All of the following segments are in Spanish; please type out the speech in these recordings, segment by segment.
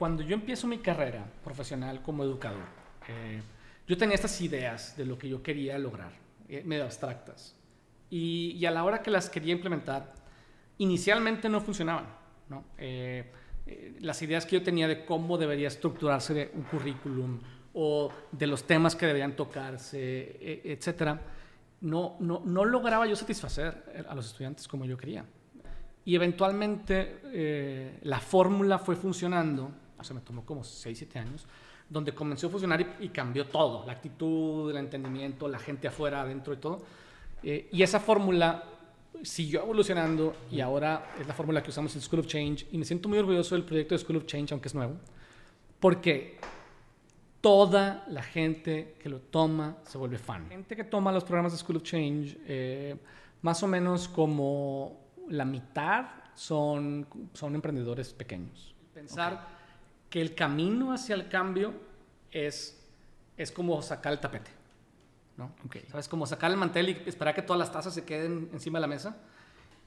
cuando yo empiezo mi carrera profesional como educador, eh, yo tenía estas ideas de lo que yo quería lograr, eh, medio abstractas. Y, y, a la hora que las quería implementar, inicialmente no funcionaban. ¿no? Eh, eh, las ideas que yo tenía de cómo debería estructurarse un currículum o de los temas que deberían tocarse, e, etcétera, no, no, no lograba yo satisfacer a los estudiantes como yo quería. Y eventualmente eh, la fórmula fue funcionando, o sea, me tomó como 6, 7 años, donde comenzó a funcionar y, y, cambió todo, la actitud, el entendimiento, la gente afuera, adentro y todo. Eh, y esa fórmula siguió evolucionando y ahora es la fórmula que usamos en School of Change y me siento muy orgulloso del proyecto de School of Change, aunque es nuevo, porque toda la gente que lo toma se vuelve fan. La gente que toma los programas de School of Change, eh, más o menos como la mitad son, son emprendedores pequeños. Pensar okay. Que el camino hacia el cambio es, es como sacar el tapete. ¿no? Okay. ¿Sabes? Como sacar el mantel y esperar que todas las tazas se queden encima de la mesa.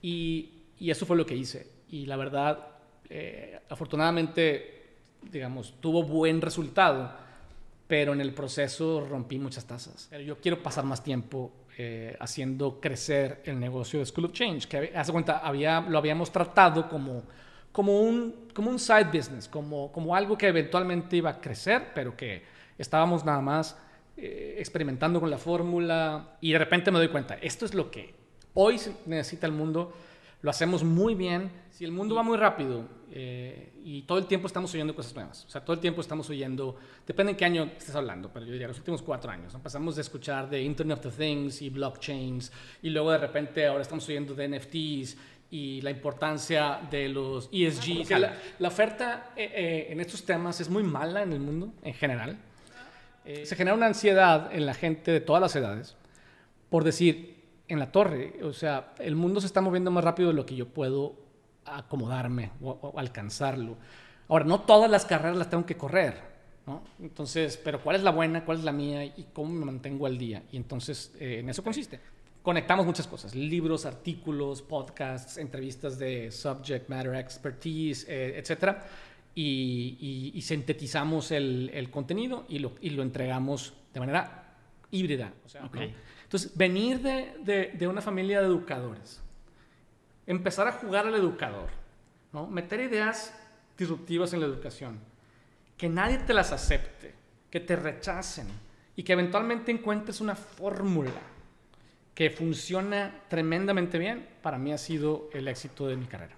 Y, y eso fue lo que hice. Y la verdad, eh, afortunadamente, digamos, tuvo buen resultado, pero en el proceso rompí muchas tazas. Pero yo quiero pasar más tiempo eh, haciendo crecer el negocio de School of Change, que hace cuenta, había, lo habíamos tratado como, como, un, como un side business, como, como algo que eventualmente iba a crecer, pero que estábamos nada más eh, experimentando con la fórmula y de repente me doy cuenta, esto es lo que hoy necesita el mundo, lo hacemos muy bien, si el mundo va muy rápido eh, y todo el tiempo estamos oyendo cosas nuevas, o sea, todo el tiempo estamos oyendo, depende en qué año estés hablando, pero yo diría los últimos cuatro años, ¿no? pasamos de escuchar de Internet of Things y blockchains y luego de repente ahora estamos oyendo de NFTs y la importancia de los ESG. O sea, la, la, oferta eh, eh, en estos temas es muy mala en el mundo en general. Eh, se genera una ansiedad en la gente de todas las edades por decir, en la torre, o sea, el mundo se está moviendo más rápido de lo que yo puedo acomodarme o, o alcanzarlo. Ahora, no todas las carreras las tengo que correr, ¿no? Entonces, pero ¿cuál es la buena? ¿Cuál es la mía? ¿Y cómo me mantengo al día? Y entonces, eh, en eso consiste. Conectamos muchas cosas, libros, artículos, podcasts, entrevistas de subject matter expertise, eh, etcétera y, y, y sintetizamos el, el, contenido y lo, y lo entregamos de manera híbrida. O sea, okay. ¿no? Entonces, venir de, de, de, una familia de educadores, empezar a jugar al educador, ¿no? meter ideas disruptivas en la educación, que nadie te las acepte, que te rechacen y que eventualmente encuentres una fórmula que funciona tremendamente bien, para mí ha sido el éxito de mi carrera.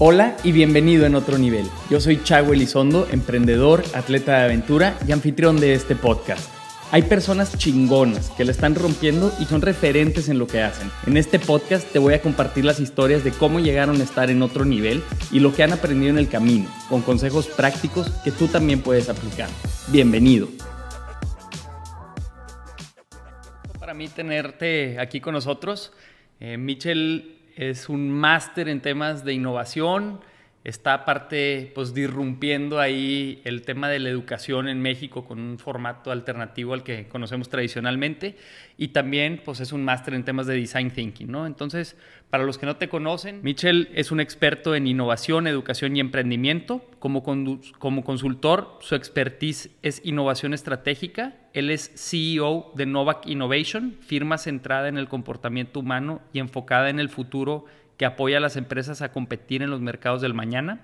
Hola y bienvenido en otro nivel. Yo soy Chago Elizondo, emprendedor, atleta de aventura y anfitrión de este podcast. Hay personas chingonas que la están rompiendo y son referentes en lo que hacen. En este podcast te voy a compartir las historias de cómo llegaron a estar en otro nivel y lo que han aprendido en el camino, con consejos prácticos que tú también puedes aplicar. Bienvenido. Para mí tenerte aquí con nosotros, eh, Michel es un máster en temas de innovación, está aparte pues disrumpiendo ahí el tema de la educación en México con un formato alternativo al que conocemos tradicionalmente y también pues es un máster en temas de design thinking, ¿no? Entonces, para los que no te conocen, Michel es un experto en innovación, educación y emprendimiento. Como, como consultor, su expertise es innovación estratégica. Él es CEO de Novak Innovation, firma centrada en el comportamiento humano y enfocada en el futuro que apoya a las empresas a competir en los mercados del mañana.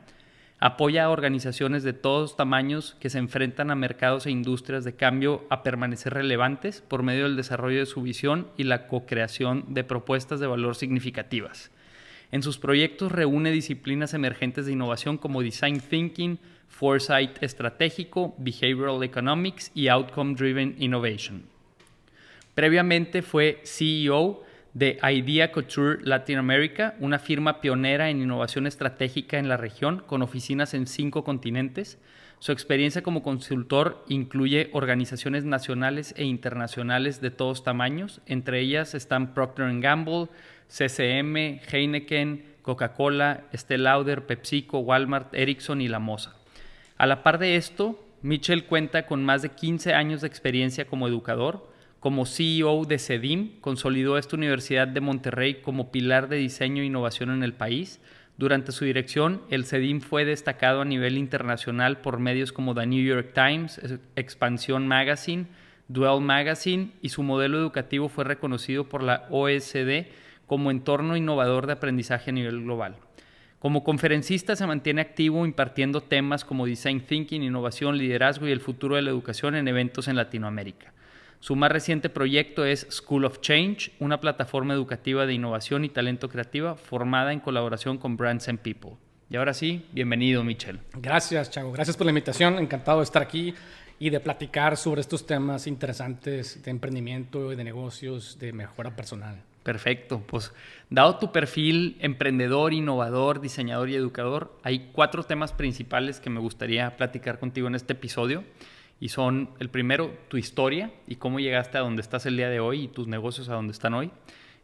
Apoya a organizaciones de todos tamaños que se enfrentan a mercados e industrias de cambio a permanecer relevantes por medio del desarrollo de su visión y la co-creación de propuestas de valor significativas. En sus proyectos reúne disciplinas emergentes de innovación como Design Thinking, Foresight Estratégico, Behavioral Economics y Outcome Driven Innovation. Previamente fue CEO de Idea Couture Latin America, una firma pionera en innovación estratégica en la región, con oficinas en cinco continentes. Su experiencia como consultor incluye organizaciones nacionales e internacionales de todos tamaños, entre ellas están Procter Gamble, CCM, Heineken, Coca-Cola, Estée Lauder, PepsiCo, Walmart, Ericsson y La Mosa. A la par de esto, Mitchell cuenta con más de 15 años de experiencia como educador, como CEO de CEDIM, consolidó esta Universidad de Monterrey como pilar de diseño e innovación en el país, Durante su dirección, el CEDIM fue destacado a nivel internacional por medios como The New York Times, Expansión Magazine, Duel Magazine y su modelo educativo fue reconocido por la OSD como entorno innovador de aprendizaje a nivel global. Como conferencista se mantiene activo impartiendo temas como Design Thinking, Innovación, Liderazgo y el futuro de la educación en eventos en Latinoamérica. Su más reciente proyecto es School of Change, una plataforma educativa de innovación y talento creativa formada en colaboración con Brands and People. Y ahora sí, bienvenido, Michel. Gracias, Chago. Gracias por la invitación. Encantado de estar aquí y de platicar sobre estos temas interesantes de emprendimiento, de negocios, de mejora personal. Perfecto, pues dado tu perfil emprendedor, innovador, diseñador y educador, hay cuatro temas principales que me gustaría platicar contigo en este episodio. Y son el primero, tu historia y cómo llegaste a donde estás el día de hoy y tus negocios a donde están hoy.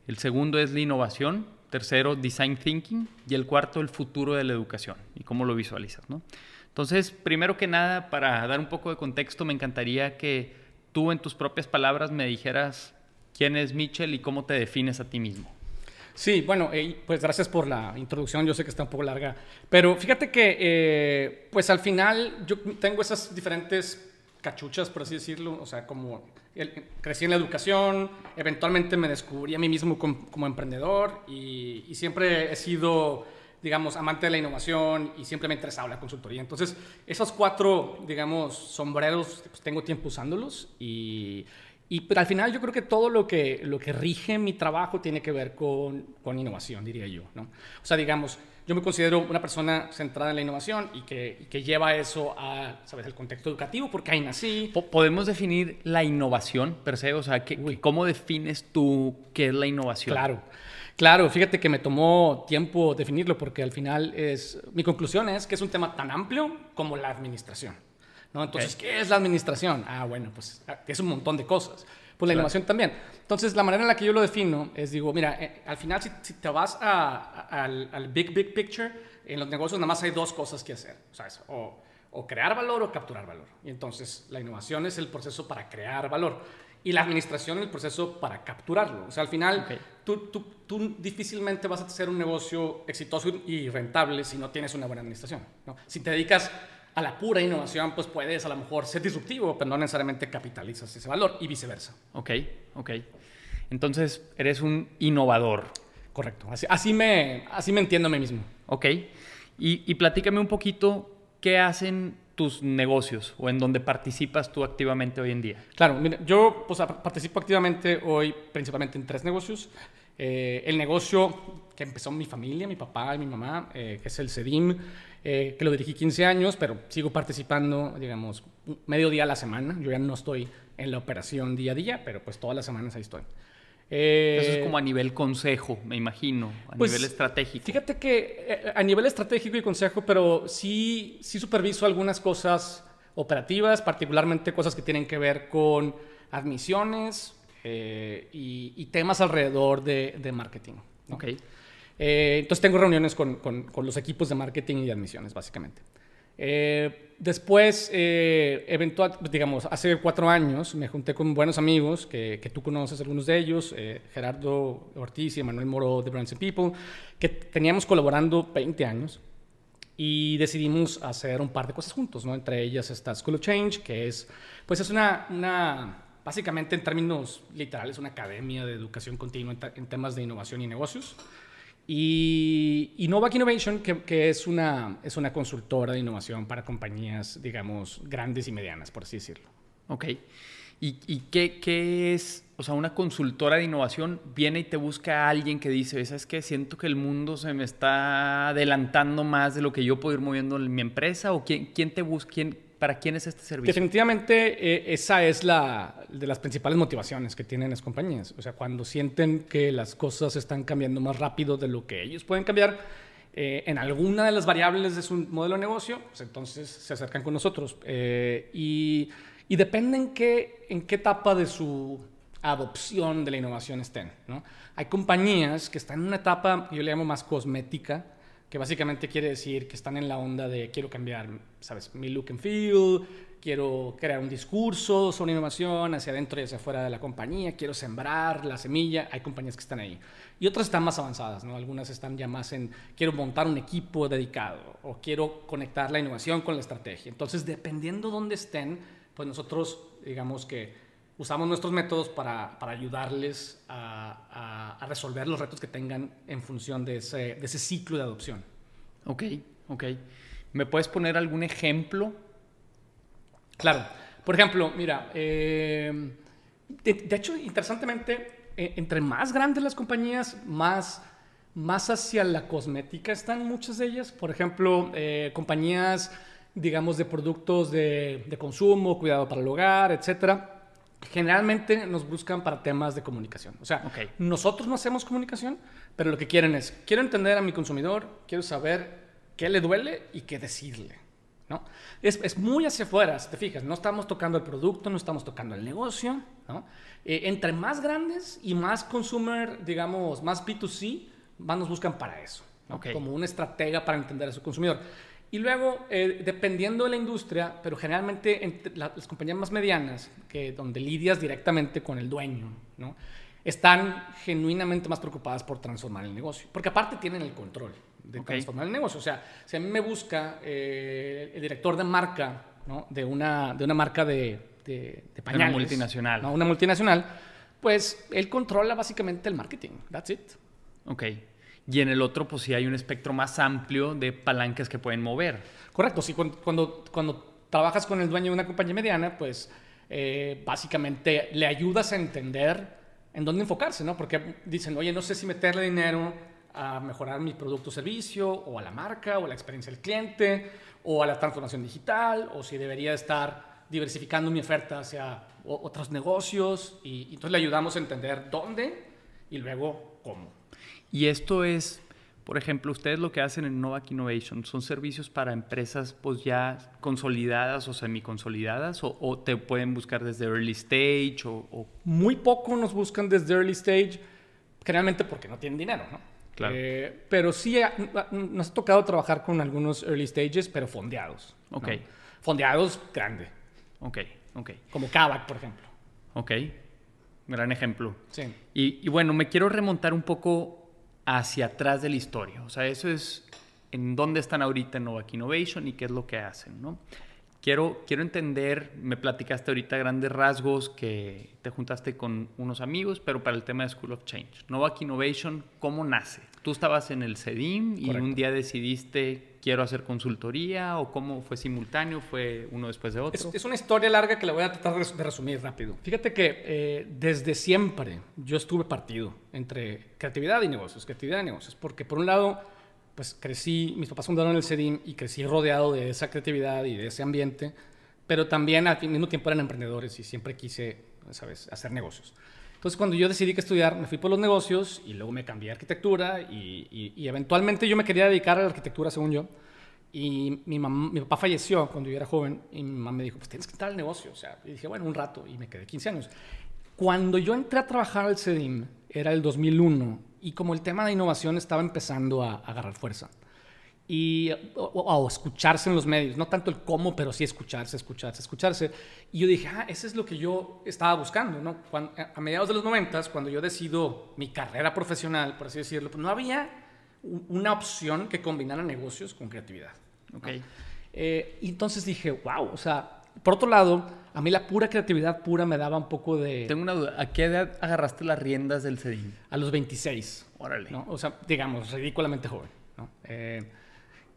El segundo es la innovación. Tercero, design thinking. Y el cuarto, el futuro de la educación y cómo lo visualizas. ¿no? Entonces, primero que nada, para dar un poco de contexto, me encantaría que tú en tus propias palabras me dijeras quién es Mitchell y cómo te defines a ti mismo. Sí, bueno, pues gracias por la introducción, yo sé que está un poco larga, pero fíjate que eh, pues al final yo tengo esas diferentes cachuchas, por así decirlo, o sea, como crecí en la educación, eventualmente me descubrí a mí mismo como, emprendedor y, y, siempre he sido, digamos, amante de la innovación y siempre me ha interesado la consultoría. Entonces, esos cuatro, digamos, sombreros, pues tengo tiempo usándolos y y pero al final yo creo que todo lo que, lo que rige mi trabajo tiene que ver con, con innovación, diría yo. ¿no? O sea, digamos, yo me considero una persona centrada en la innovación y que, que lleva eso a, ¿sabes?, el contexto educativo, porque ahí nací. ¿Podemos definir la innovación per se? O sea, ¿cómo defines tú qué es la innovación? Claro. Claro, fíjate que me tomó tiempo definirlo porque al final es, mi conclusión es que es un tema tan amplio como la administración. Entonces, ¿qué es la administración? Ah, bueno, pues ah, es un montón de cosas. Pues la innovación también. Entonces, la manera en la que yo lo defino es, digo, mira, eh, al final, si, te vas al, big, big picture, en los negocios nada más hay dos cosas que hacer. O, o, crear valor o capturar valor. Y entonces, la innovación es el proceso para crear valor. Y la administración es el proceso para capturarlo. O sea, al final, tú, tú, tú, difícilmente vas a hacer un negocio exitoso y rentable si no tienes una buena administración. ¿no? Si te dedicas a la pura innovación, pues puedes a lo mejor ser disruptivo, pero no necesariamente capitalizas ese valor y viceversa. Ok, ok. Entonces, eres un innovador. Correcto. Así, así me, así me entiendo a mí mismo. Ok. Y, y platícame un poquito qué hacen tus negocios o en donde participas tú activamente hoy en día? Claro, mira, yo pues, participo activamente hoy principalmente en tres negocios. Eh, el negocio que empezó mi familia, mi papá y mi mamá, eh, que es el CEDIM, eh, que lo dirigí 15 años, pero sigo participando, digamos, medio día a la semana. Yo ya no estoy en la operación día a día, pero pues todas las semanas ahí estoy. Eh, Eso es como a nivel consejo, me imagino, a pues, nivel estratégico. Fíjate que eh, a nivel estratégico y consejo, pero sí, sí superviso algunas cosas operativas, particularmente cosas que tienen que ver con admisiones y, temas alrededor de, de marketing. ¿no? Ok. Eh, entonces tengo reuniones con, con, los equipos de marketing y admisiones, básicamente. Eh, después, eh, eventual, digamos, hace cuatro años me junté con buenos amigos que, que tú conoces algunos de ellos, Gerardo Ortiz y Manuel Moro de Brands and People, que teníamos colaborando 20 años y decidimos hacer un par de cosas juntos, ¿no? Entre ellas está School of Change, que es, pues es una, una básicamente en términos literales, una academia de educación continua en, en temas de innovación y negocios. Y, y Novak Innovation, que, es, una, es una consultora de innovación para compañías, digamos, grandes y medianas, por así decirlo. Ok. ¿Y, y qué, qué, es? O sea, una consultora de innovación viene y te busca a alguien que dice, ¿sabes qué? Siento que el mundo se me está adelantando más de lo que yo puedo ir moviendo en mi empresa. ¿O quién, quién te busca? Quién, ¿Para quién es este servicio? Definitivamente eh, esa es la de las principales motivaciones que tienen las compañías. O sea, cuando sienten que las cosas están cambiando más rápido de lo que ellos pueden cambiar eh, en alguna de las variables de su modelo de negocio, pues entonces se acercan con nosotros. Eh, y, y, depende en qué, etapa de su adopción de la innovación estén. Hay compañías que están en una etapa, yo le llamo más cosmética, que básicamente quiere decir que están en la onda de quiero cambiar, ¿sabes? Mi look and feel, quiero crear un discurso sobre innovación hacia adentro y hacia afuera de la compañía, quiero sembrar la semilla, hay compañías que están ahí. Y otras están más avanzadas, ¿no? Algunas están ya más en, quiero montar un equipo dedicado o quiero conectar la innovación con la estrategia. Entonces, dependiendo dónde estén, pues nosotros, digamos que usamos nuestros métodos para, para ayudarles a, a, resolver los retos que tengan en función de ese, de ese ciclo de adopción. Ok, ok. ¿Me puedes poner algún ejemplo? Claro. Por ejemplo, mira, eh, de, hecho, interesantemente, eh, entre más grandes las compañías, más, más hacia la cosmética están muchas de ellas. Por ejemplo, eh, compañías, digamos, de productos de, de, consumo, cuidado para el hogar, etcétera. Generalmente nos buscan para temas de comunicación. O sea, nosotros no hacemos comunicación, pero lo que quieren es, quiero entender a mi consumidor, quiero saber qué le duele y qué decirle. ¿no? Es, es, muy hacia afuera, si te fijas, no estamos tocando el producto, no estamos tocando el negocio. ¿no? Eh, entre más grandes y más consumer, digamos, más B2C, más nos buscan para eso, como una estratega para entender a su consumidor. Y luego, eh, dependiendo de la industria, pero generalmente entre las compañías más medianas, que donde lidias directamente con el dueño, ¿no? están genuinamente más preocupadas por transformar el negocio, porque aparte tienen el control de transformar el negocio. O sea, si a mí me busca eh, el director de marca ¿no? de, una, de una marca de, de, pañales. Una multinacional. ¿no? Una multinacional, pues él controla básicamente el marketing. That's it. Ok. Y en el otro, pues sí hay un espectro más amplio de palancas que pueden mover. Correcto. Sí, cuando, cuando, trabajas con el dueño de una compañía mediana, pues eh, básicamente le ayudas a entender en dónde enfocarse, ¿no? Porque dicen, oye, no sé si meterle dinero a mejorar mi producto o servicio, o a la marca, o a la experiencia del cliente, o a la transformación digital, o si debería estar diversificando mi oferta hacia otros negocios, y, entonces le ayudamos a entender dónde y luego cómo. Y esto es, por ejemplo, ustedes lo que hacen en Novak Innovation, ¿son servicios para empresas pues ya consolidadas o semiconsolidadas, o, o te pueden buscar desde early stage? O, o... Muy poco nos buscan desde early stage, generalmente porque no tienen dinero, ¿no? Eh, pero sí eh, nos ha tocado trabajar con algunos early stages, pero fondeados. Ok. Fondeados grande. Ok, ok. Como Kavak, por ejemplo. Ok. Gran ejemplo. Sí. Y, y, bueno, me quiero remontar un poco hacia atrás de la historia. O sea, eso es en dónde están ahorita en Novak Innovation y qué es lo que hacen, ¿no? Quiero, quiero entender, me platicaste ahorita grandes rasgos que te juntaste con unos amigos, pero para el tema de School of Change. Novak Innovation, ¿cómo nace? ¿Tú estabas en el CEDIM y un día decidiste quiero hacer consultoría o cómo fue simultáneo? ¿Fue uno después de otro? Es, una historia larga que la voy a tratar de resumir rápido. Fíjate que eh, desde siempre yo estuve partido entre creatividad y negocios, creatividad y negocios, porque por un lado pues crecí, mis papás fundaron el CEDIM y crecí rodeado de esa creatividad y de ese ambiente, pero también al mismo tiempo eran emprendedores y siempre quise, ¿sabes?, hacer negocios. Entonces, cuando yo decidí que estudiar, me fui por los negocios y luego me cambié a arquitectura y, y, eventualmente yo me quería dedicar a la arquitectura, según yo. Y mi, mamá, mi papá falleció cuando yo era joven y mi mamá me dijo, pues tienes que entrar al negocio. O sea, y dije, bueno, un rato y me quedé 15 años. Cuando yo entré a trabajar al CEDIM, era el 2001 y como el tema de innovación estaba empezando a, agarrar fuerza y o, escucharse en los medios, no tanto el cómo, pero sí escucharse, escucharse, escucharse. Y yo dije, ah, eso es lo que yo estaba buscando, ¿no? a mediados de los noventas, cuando yo decido mi carrera profesional, por así decirlo, pues no había una opción que combinara negocios con creatividad. Okay. Eh, y entonces dije, wow, o sea, por otro lado, a mí la pura creatividad pura me daba un poco de... Tengo una duda, ¿a qué edad agarraste las riendas del CEDIM? A los 26. Órale. ¿no? O sea, digamos, ridículamente joven. ¿no? Eh,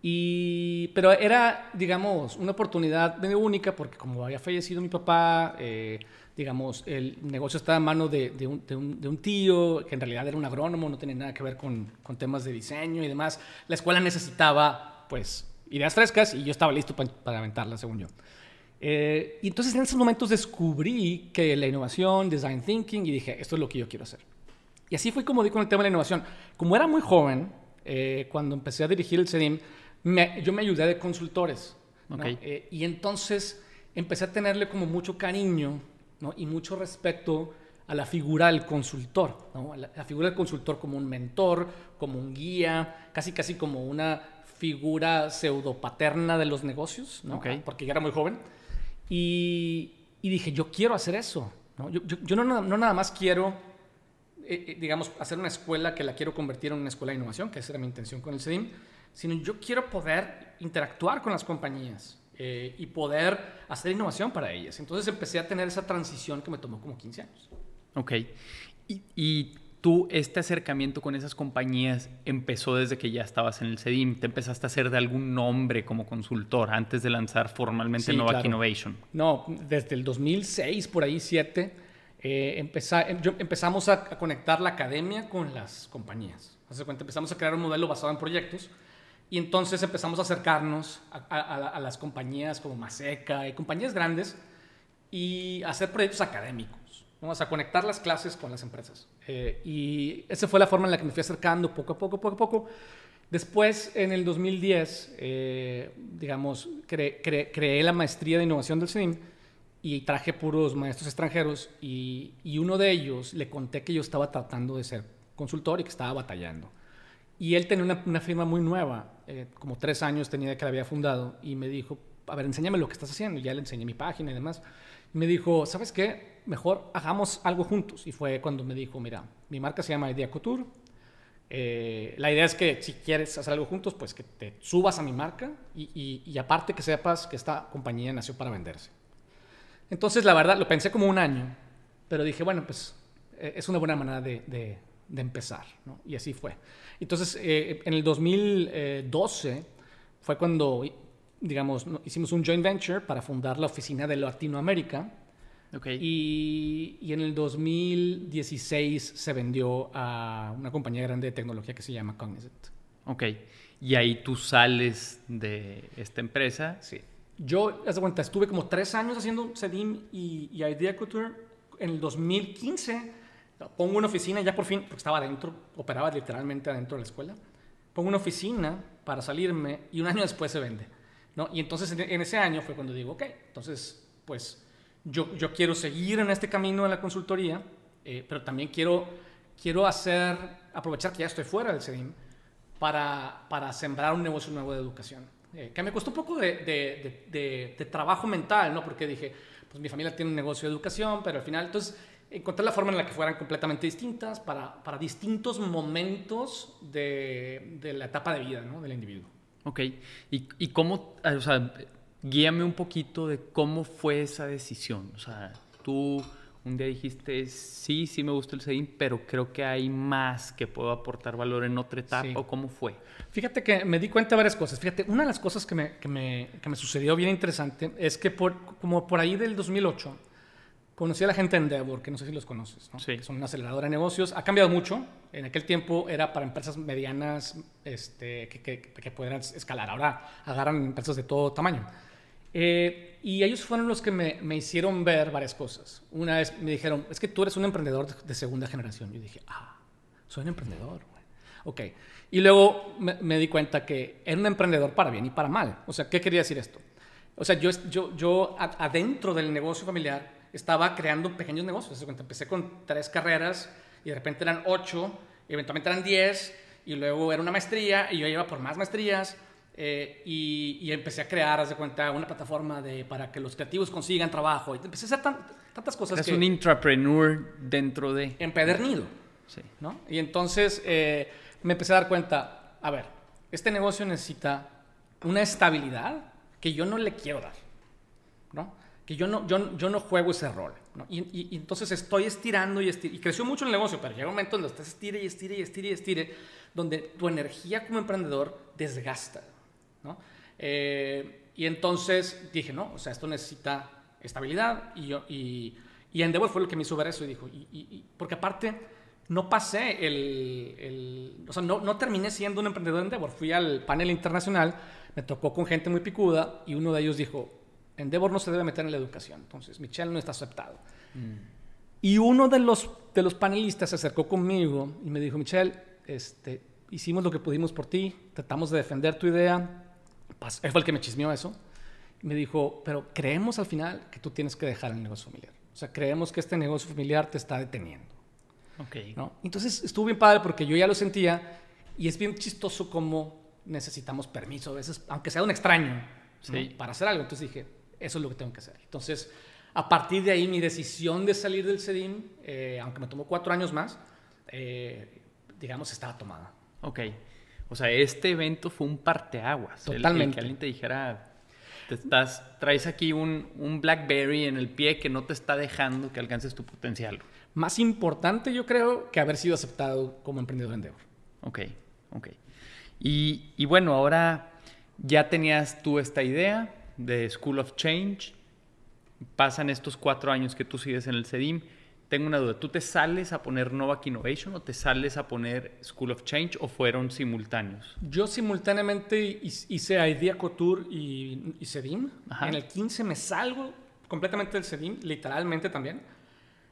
y, pero era, digamos, una oportunidad medio única porque como había fallecido mi papá, eh, digamos, el negocio estaba en manos de, de, un, de, un, tío que en realidad era un agrónomo, no tenía nada que ver con, con temas de diseño y demás. La escuela necesitaba, pues, ideas frescas y yo estaba listo para, para aventarlas, según yo. Eh, y entonces en esos momentos descubrí que la innovación, design thinking, y dije, esto es lo que yo quiero hacer. Y así fue como di con el tema de la innovación. Como era muy joven, eh, cuando empecé a dirigir el CEDIM, yo me ayudé de consultores. Eh, y entonces empecé a tenerle como mucho cariño ¿no? y mucho respeto a la figura del consultor, ¿no? la, figura del consultor como un mentor, como un guía, casi casi como una figura pseudopaterna de los negocios, ¿no? Okay. porque ya era muy joven. Y, y dije, yo quiero hacer eso. ¿no? Yo, yo, yo no, no, nada más quiero, eh, eh, digamos, hacer una escuela que la quiero convertir en una escuela de innovación, que esa era mi intención con el CEDIM, sino yo quiero poder interactuar con las compañías eh, y poder hacer innovación para ellas. Entonces empecé a tener esa transición que me tomó como 15 años. Ok. Y, y tú, este acercamiento con esas compañías empezó desde que ya estabas en el CEDIM. ¿Te empezaste a hacer de algún nombre como consultor antes de lanzar formalmente Sí, Novak claro. Innovation? No, desde el 2006, por ahí 7, eh, empeza- yo- empezamos a, a conectar la academia con las compañías. Hace cuenta, empezamos a crear un modelo basado en proyectos y entonces empezamos a acercarnos a, a- a la- a las compañías como Maseca y compañías grandes y hacer proyectos académicos. Vamos a conectar las clases con las empresas. Eh, y esa fue la forma en la que me fui acercando poco a poco, poco a poco. Después, en el 2010, eh, digamos, cre- cre- creé la maestría de innovación del CINIM y traje puros maestros extranjeros y, y uno de ellos le conté que yo estaba tratando de ser consultor y que estaba batallando. Y él tenía una, firma muy nueva, eh, como tres años tenía que la había fundado, y me dijo, a ver, enséñame lo que estás haciendo. Y ya le enseñé mi página y demás. Y me dijo, ¿sabes qué? Mejor hagamos algo juntos. Y fue cuando me dijo, mira, mi marca se llama Idea Couture. Eh, la idea es que si quieres hacer algo juntos, pues que te subas a mi marca y, aparte que sepas que esta compañía nació para venderse. Entonces, la verdad, lo pensé como un año, pero dije, bueno, pues eh, es una buena manera de- de empezar, ¿no? Y así fue. Entonces, eh, en el 2012 fue cuando, digamos, hicimos un joint venture para fundar la oficina de Latinoamérica y en el 2016 se vendió a una compañía grande de tecnología que se llama Cognizant. Ok. Y ahí tú sales de esta empresa. Sí. Yo, haz de cuenta, estuve como tres años haciendo CEDIM y, y Idea Couture. En el 2015 pongo una oficina, ya por fin, porque estaba adentro, operaba literalmente adentro de la escuela. Pongo una oficina para salirme y un año después se vende. ¿no? Y entonces en, ese año fue cuando digo, ok, entonces, pues yo, yo quiero seguir en este camino de la consultoría, eh, pero también quiero, quiero hacer, aprovechar que ya estoy fuera del CEDIM para, para sembrar un negocio nuevo de educación. Eh, que me costó un poco de- de- de- de trabajo mental, ¿no? Porque dije, pues mi familia tiene un negocio de educación, pero al final, entonces, encontré la forma en la que fueran completamente distintas para, para distintos momentos de, de la etapa de vida, ¿no? Del individuo. Ok. ¿Y, y cómo, eh, o sea, guíame un poquito de cómo fue esa decisión? O sea, tú un día dijiste, sí, sí me gusta el CEDIM, pero creo que hay más que puedo aportar valor en otra etapa. Sí. ¿O cómo fue? Fíjate que me di cuenta de varias cosas. Fíjate, una de las cosas que me, que me, que me sucedió bien interesante es que por, como por ahí del 2008 conocí a la gente de Endeavor, que no sé si los conoces, ¿no? Sí. Que son una aceleradora de negocios. Ha cambiado mucho. En aquel tiempo era para empresas medianas este, que, que, que pudieran escalar. Ahora agarran empresas de todo tamaño. Eh, y ellos fueron los que me, me hicieron ver varias cosas. Una vez me dijeron, es que tú eres un emprendedor de, de segunda generación. Yo dije, ah, soy un emprendedor. güey. Ok. Y luego me, me di cuenta que era un emprendedor para bien y para mal. O sea, ¿qué quería decir esto? O sea, yo, yo, yo adentro del negocio familiar estaba creando pequeños negocios. Empecé con tres carreras y de repente eran ocho, y eventualmente eran diez, y luego era una maestría, y yo iba por más maestrías. eh, y, y empecé a crear, haz de cuenta, una plataforma de, para que los creativos consigan trabajo. Y empecé a hacer tan- tantas cosas que... un intrapreneur dentro de... empedernido. Sí. ¿no? Y entonces eh, me empecé a dar cuenta, a ver, este negocio necesita una estabilidad que yo no le quiero dar, ¿no? Que yo no, yo, yo no juego ese rol, ¿no? Y, y- y entonces estoy estirando y estirando, y creció mucho el negocio, pero llega un momento donde estás estire y estire y estire y estire, donde tu energía como emprendedor desgasta, ¿no? Eh, y entonces dije, no, o sea, esto necesita estabilidad y yo, y, y Endeavor fue lo que me hizo ver eso y dijo, y- porque aparte no pasé el, el- o sea, no, no terminé siendo un emprendedor de Endeavor, fui al panel internacional, me tocó con gente muy picuda y uno de ellos dijo, Endeavor no se debe meter en la educación, entonces Michelle no está aceptado. Y uno de los, de los panelistas se acercó conmigo y me dijo, Michelle, este, hicimos lo que pudimos por ti, tratamos de defender tu idea. Pas- Él fue el que me chismeó eso. Y me dijo, pero creemos al final que tú tienes que dejar el negocio familiar. O sea, creemos que este negocio familiar te está deteniendo. Ok. ¿no? Entonces estuvo bien padre porque yo ya lo sentía y es bien chistoso cómo necesitamos permiso a veces, aunque sea un extraño, ¿no? Sí. para hacer algo. Entonces dije, eso es lo que tengo que hacer. Entonces, a partir de ahí, mi decisión de salir del CEDIM, eh, aunque me tomó cuatro años más, eh, digamos, estaba tomada. Ok. O sea, este evento fue un parteaguas. Totalmente. El, que alguien te dijera, te estás, traes aquí un, un, Blackberry en el pie que no te está dejando que alcances tu potencial. Más importante, yo creo, que haber sido aceptado como emprendedor en Endeavor. Ok, ok. Y, y bueno, ahora ya tenías tú esta idea de School of Change. Pasan estos cuatro años que tú sigues en el CEDIM tengo una duda. ¿Tú te sales a poner Novak Innovation o te sales a poner School of Change o fueron simultáneos? Yo simultáneamente hice Idea Couture y, y CEDIM. En el 15 me salgo completamente del CEDIM, literalmente también,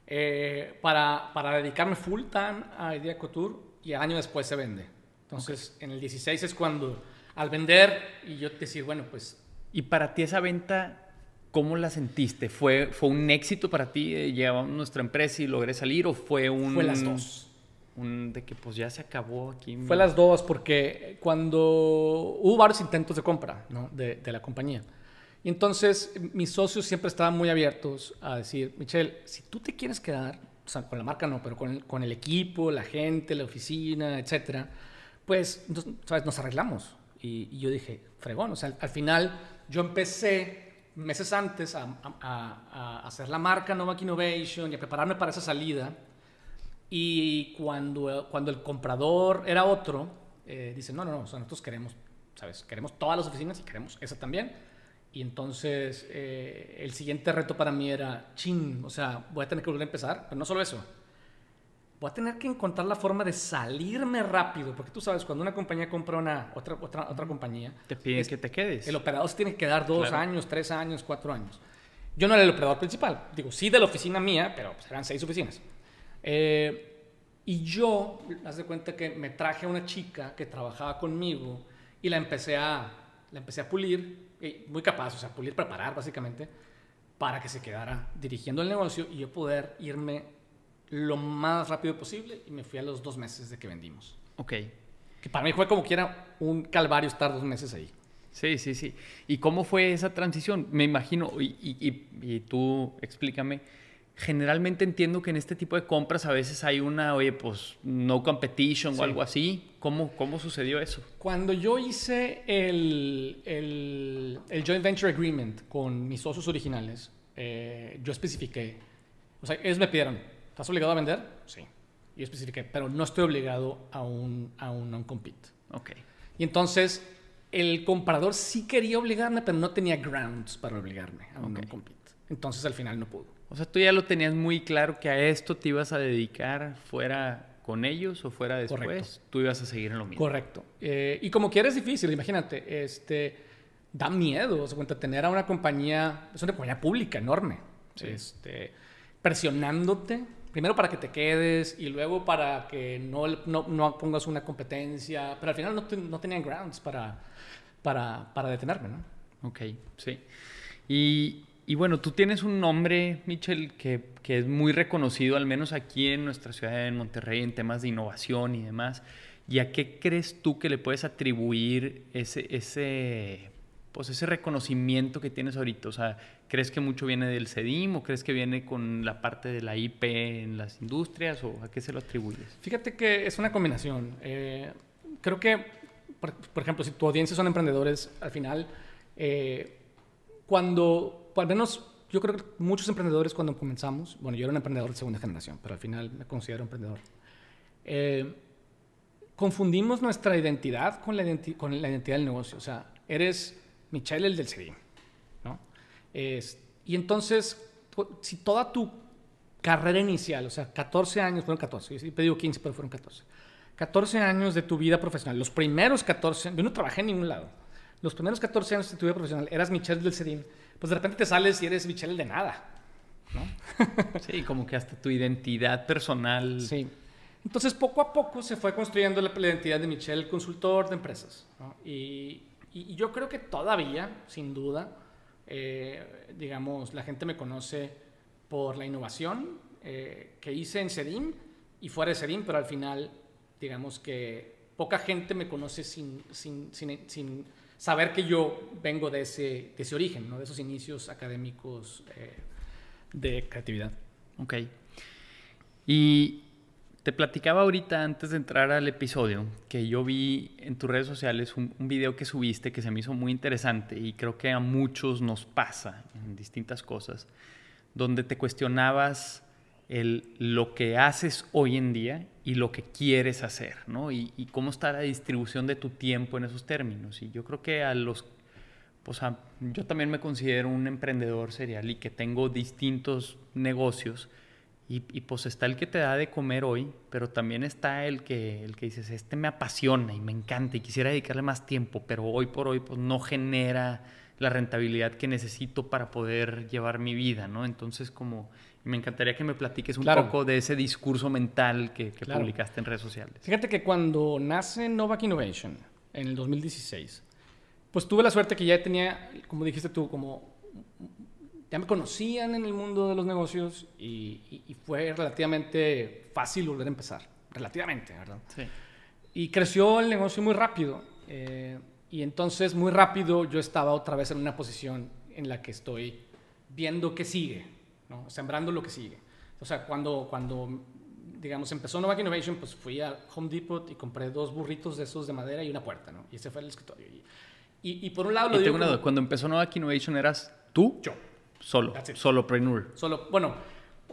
eh, para, para, dedicarme full time a Idea Couture y año después se vende. Entonces, en el 16 es cuando, al vender, y yo decir, bueno, pues... ¿Y para ti esa venta ¿Cómo la sentiste? ¿Fue, fue un éxito para ti? Eh, ¿Llevamos nuestra empresa y logré salir? ¿O fue un.? Fue las dos. Un, de que pues ya se acabó aquí. Fue las dos, porque cuando hubo varios intentos de compra ¿no? de, de, la compañía. Y entonces mis socios siempre estaban muy abiertos a decir, Michelle, si tú te quieres quedar, o sea, con la marca no, pero con el, con el equipo, la gente, la oficina, etcétera, pues, ¿sabes? Nos arreglamos. Y, y yo dije, fregón, o sea, al final yo empecé meses antes a, hacer la marca Novak Innovation y a prepararme para esa salida. Y cuando, cuando el comprador era otro, eh, dice, no, no, no, nosotros queremos, ¿sabes? Queremos todas las oficinas y queremos esa también. Y entonces eh, el siguiente reto para mí era, chin, o sea, voy a tener que volver a empezar, pero no solo eso, voy a tener que encontrar la forma de salirme rápido, porque tú sabes, cuando una compañía compra una, otra, otra, otra compañía... Te piden que te quedes. El operador se tiene que quedar dos años, tres años, cuatro años. Yo no era el operador principal, digo, sí de la oficina mía, pero pues, eran seis oficinas. Eh, y yo, haz de cuenta que me traje a una chica que trabajaba conmigo y la empecé a, la empecé a pulir, muy capaz, o sea, pulir, preparar básicamente, para que se quedara dirigiendo el negocio y yo poder irme lo más rápido posible y me fui a los dos meses de que vendimos. Ok. Que para mí fue como que era un calvario estar dos meses ahí. Sí, sí, sí. ¿Y cómo fue esa transición? Me imagino, y, y, y, tú explícame, generalmente entiendo que en este tipo de compras a veces hay una, oye, pues no competition o algo así. ¿Cómo, ¿Cómo sucedió eso? Cuando yo hice el, el, el joint venture agreement con mis socios originales, eh, yo especifiqué, o sea, ellos me pidieron, ¿Estás obligado a vender? Sí. Yo especifiqué, pero no estoy obligado a un, a un non-compete. Ok. Y entonces el comprador sí quería obligarme, pero no tenía grounds para obligarme a un non-compete. Entonces al final no pudo. O sea, tú ya lo tenías muy claro que a esto te ibas a dedicar fuera con ellos o fuera después. Correcto. Tú ibas a seguir en lo mismo. Correcto. Eh, y como quieres es difícil, imagínate, este, da miedo, o sea, tener a una compañía, es una compañía pública enorme, este, presionándote primero para que te quedes y luego para que no, no, no pongas una competencia, pero al final no, no tenían grounds para, para, para, detenerme, ¿no? Ok, sí. Y, y, bueno, tú tienes un nombre, Michel, que, que, es muy reconocido, al menos aquí en nuestra ciudad de Monterrey, en temas de innovación y demás. ¿Y a qué crees tú que le puedes atribuir ese, ese, pues ese reconocimiento que tienes ahorita? O sea, ¿crees que mucho viene del CEDIM o crees que viene con la parte de la IP en las industrias o a qué se lo atribuyes? Fíjate que es una combinación. Eh, creo que, por, ejemplo, si tu audiencia son emprendedores, al final, eh, cuando, al menos yo creo que muchos emprendedores cuando comenzamos, bueno, yo era un emprendedor de segunda generación, pero al final me considero emprendedor. Eh, confundimos nuestra identidad con la, con la identidad del negocio. O sea, eres Michelle el del CEDIM, ¿no? y entonces, si toda tu carrera inicial, o sea, 14 años, fueron 14, yo digo 15, pero fueron 14. 14 años de tu vida profesional, los primeros 14, yo no trabajé en ningún lado, los primeros 14 años de tu vida profesional eras Michelle del CEDIM, pues de repente te sales y eres Michelle de nada, ¿no? sí, como que hasta tu identidad personal. Sí. Entonces, poco a poco se fue construyendo la, identidad de Michelle, consultor de empresas. ¿no? Y, y, yo creo que todavía, sin duda, eh, digamos, la gente me conoce por la innovación eh, que hice en Sedim y fuera de Sedim, pero al final, digamos que poca gente me conoce sin, sin, sin, saber que yo vengo de ese, de ese origen, ¿no? de esos inicios académicos eh, de creatividad. Ok. Y te platicaba ahorita antes de entrar al episodio que yo vi en tus redes sociales un, video que subiste que se me hizo muy interesante y creo que a muchos nos pasa en distintas cosas, donde te cuestionabas lo que haces hoy en día y lo que quieres hacer, ¿no? Y, y, cómo está la distribución de tu tiempo en esos términos. Y yo creo que a los... Pues a, yo también me considero un emprendedor serial y que tengo distintos negocios y, y, pues está el que te da de comer hoy, pero también está el que, el que dices, este me apasiona y me encanta y quisiera dedicarle más tiempo, pero hoy por hoy pues no genera la rentabilidad que necesito para poder llevar mi vida, ¿no? Entonces como me encantaría que me platiques un claro. poco de ese discurso mental que, que claro. publicaste en redes sociales. Fíjate que cuando nace Novak Innovation en el 2016, pues tuve la suerte que ya tenía, como dijiste tú, como ya me conocían en el mundo de los negocios y, y, y, fue relativamente fácil volver a empezar. Relativamente, ¿verdad? Sí. Y creció el negocio muy rápido. Eh, y entonces, muy rápido, yo estaba otra vez en una posición en la que estoy viendo qué sigue, ¿no? sembrando lo que sigue. O sea, cuando, cuando digamos, empezó Novak Innovation, pues fui a Home Depot y compré dos burritos de esos de madera y una puerta, ¿no? Y ese fue el escritorio. Y, y, y por un lado lo y digo... Duda. Cuando empezó Novak Innovation, ¿eras tú? Yo. Solo, solo Prenur. Solo, bueno,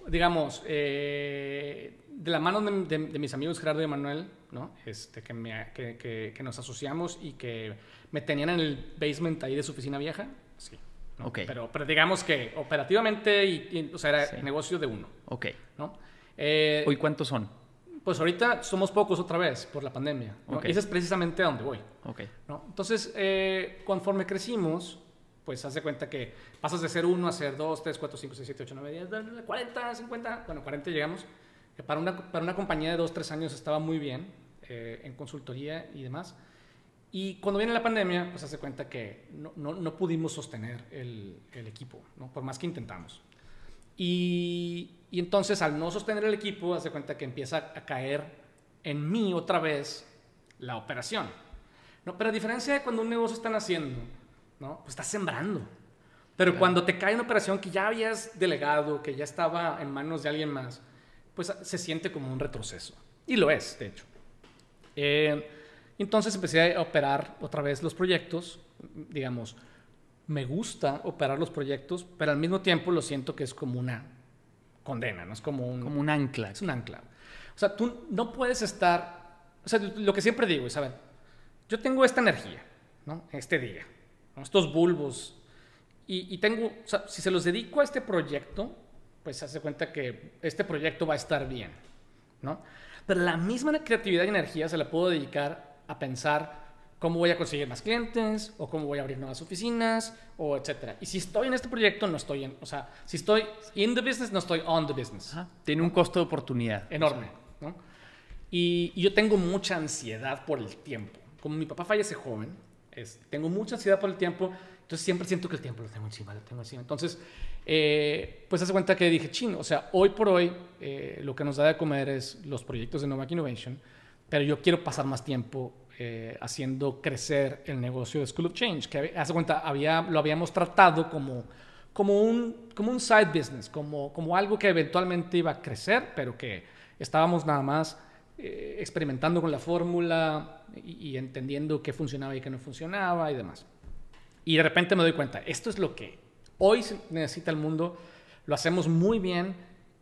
digamos, eh, de la mano de, de, de, mis amigos Gerardo y Manuel, ¿no? Este, que, me, que, que, que, nos asociamos y que me tenían en el basement ahí de su oficina vieja, sí. ¿no? Okay. Pero, pero digamos que operativamente, y, y o sea, era sí. negocio de uno. Ok. ¿no? Eh, ¿Hoy cuántos son? Pues ahorita somos pocos otra vez por la pandemia. ¿no? Okay. Y ese es precisamente a donde voy. Okay. ¿no? Entonces, eh, conforme crecimos, pues haz de cuenta que pasas de ser 1 a ser 2, 3, 4, 5, 6, 7, 8, 9, 10, 40, 50, bueno, 40 llegamos, que para una, para una compañía de 2, 3 años estaba muy bien eh, en consultoría y demás. Y cuando viene la pandemia, pues hace cuenta que no, no, no pudimos sostener el, el equipo, ¿no? por más que intentamos. Y, y, entonces al no sostener el equipo, hace cuenta que empieza a caer en mí otra vez la operación. ¿no? Pero a diferencia de cuando un negocio está haciendo, ¿no? Pues estás sembrando. Pero claro. cuando te cae una operación que ya habías delegado, que ya estaba en manos de alguien más, pues se siente como un retroceso. Y lo es, de hecho. Eh, entonces empecé a operar otra vez los proyectos, digamos, me gusta operar los proyectos, pero al mismo tiempo lo siento que es como una condena, ¿no? Es como un... Como un ancla. Es un ancla. O sea, tú no puedes estar... O sea, lo que siempre digo es, a ver, yo tengo esta energía, ¿no? Este día estos bulbos. Y, y, tengo, o sea, si se los dedico a este proyecto, pues hace cuenta que este proyecto va a estar bien, ¿no? Pero la misma creatividad y energía se la puedo dedicar a pensar cómo voy a conseguir más clientes, o cómo voy a abrir nuevas oficinas, o etcétera. Y si estoy en este proyecto, no estoy en, o sea, si estoy in the business, no estoy on the business. Ajá. Tiene un costo de oportunidad. Enorme, ¿no? Y, y yo tengo mucha ansiedad por el tiempo. Como mi papá fallece joven, es, tengo mucha ansiedad por el tiempo, entonces siempre siento que el tiempo lo tengo encima, lo tengo encima. Entonces, eh, pues hace cuenta que dije, chino, o sea, hoy por hoy eh, lo que nos da de comer es los proyectos de Novak Innovation, pero yo quiero pasar más tiempo eh, haciendo crecer el negocio de School of Change, que hace cuenta, había, lo habíamos tratado como, como, un, como un side business, como, como algo que eventualmente iba a crecer, pero que estábamos nada más eh, experimentando con la fórmula y, y, entendiendo qué funcionaba y qué no funcionaba y demás. Y de repente me doy cuenta, esto es lo que hoy necesita el mundo, lo hacemos muy bien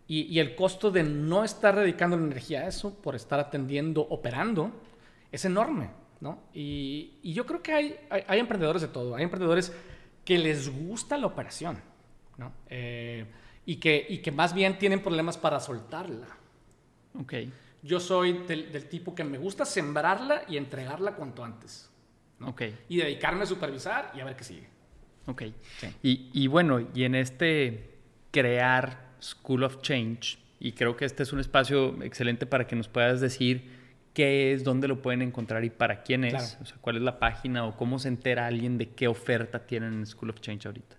y, y el costo de no estar dedicando la energía a eso por estar atendiendo, operando, es enorme. ¿no? Y, y yo creo que hay, hay, hay, emprendedores de todo, hay emprendedores que les gusta la operación ¿no? Eh, y, que, y que más bien tienen problemas para soltarla. Okay yo soy del, del, tipo que me gusta sembrarla y entregarla cuanto antes. ¿no? Okay. Y dedicarme a supervisar y a ver qué sigue. Ok. Sí. Y, y, bueno, y en este crear School of Change, y creo que este es un espacio excelente para que nos puedas decir qué es, dónde lo pueden encontrar y para quién es, claro. o sea, cuál es la página o cómo se entera alguien de qué oferta tienen en School of Change ahorita.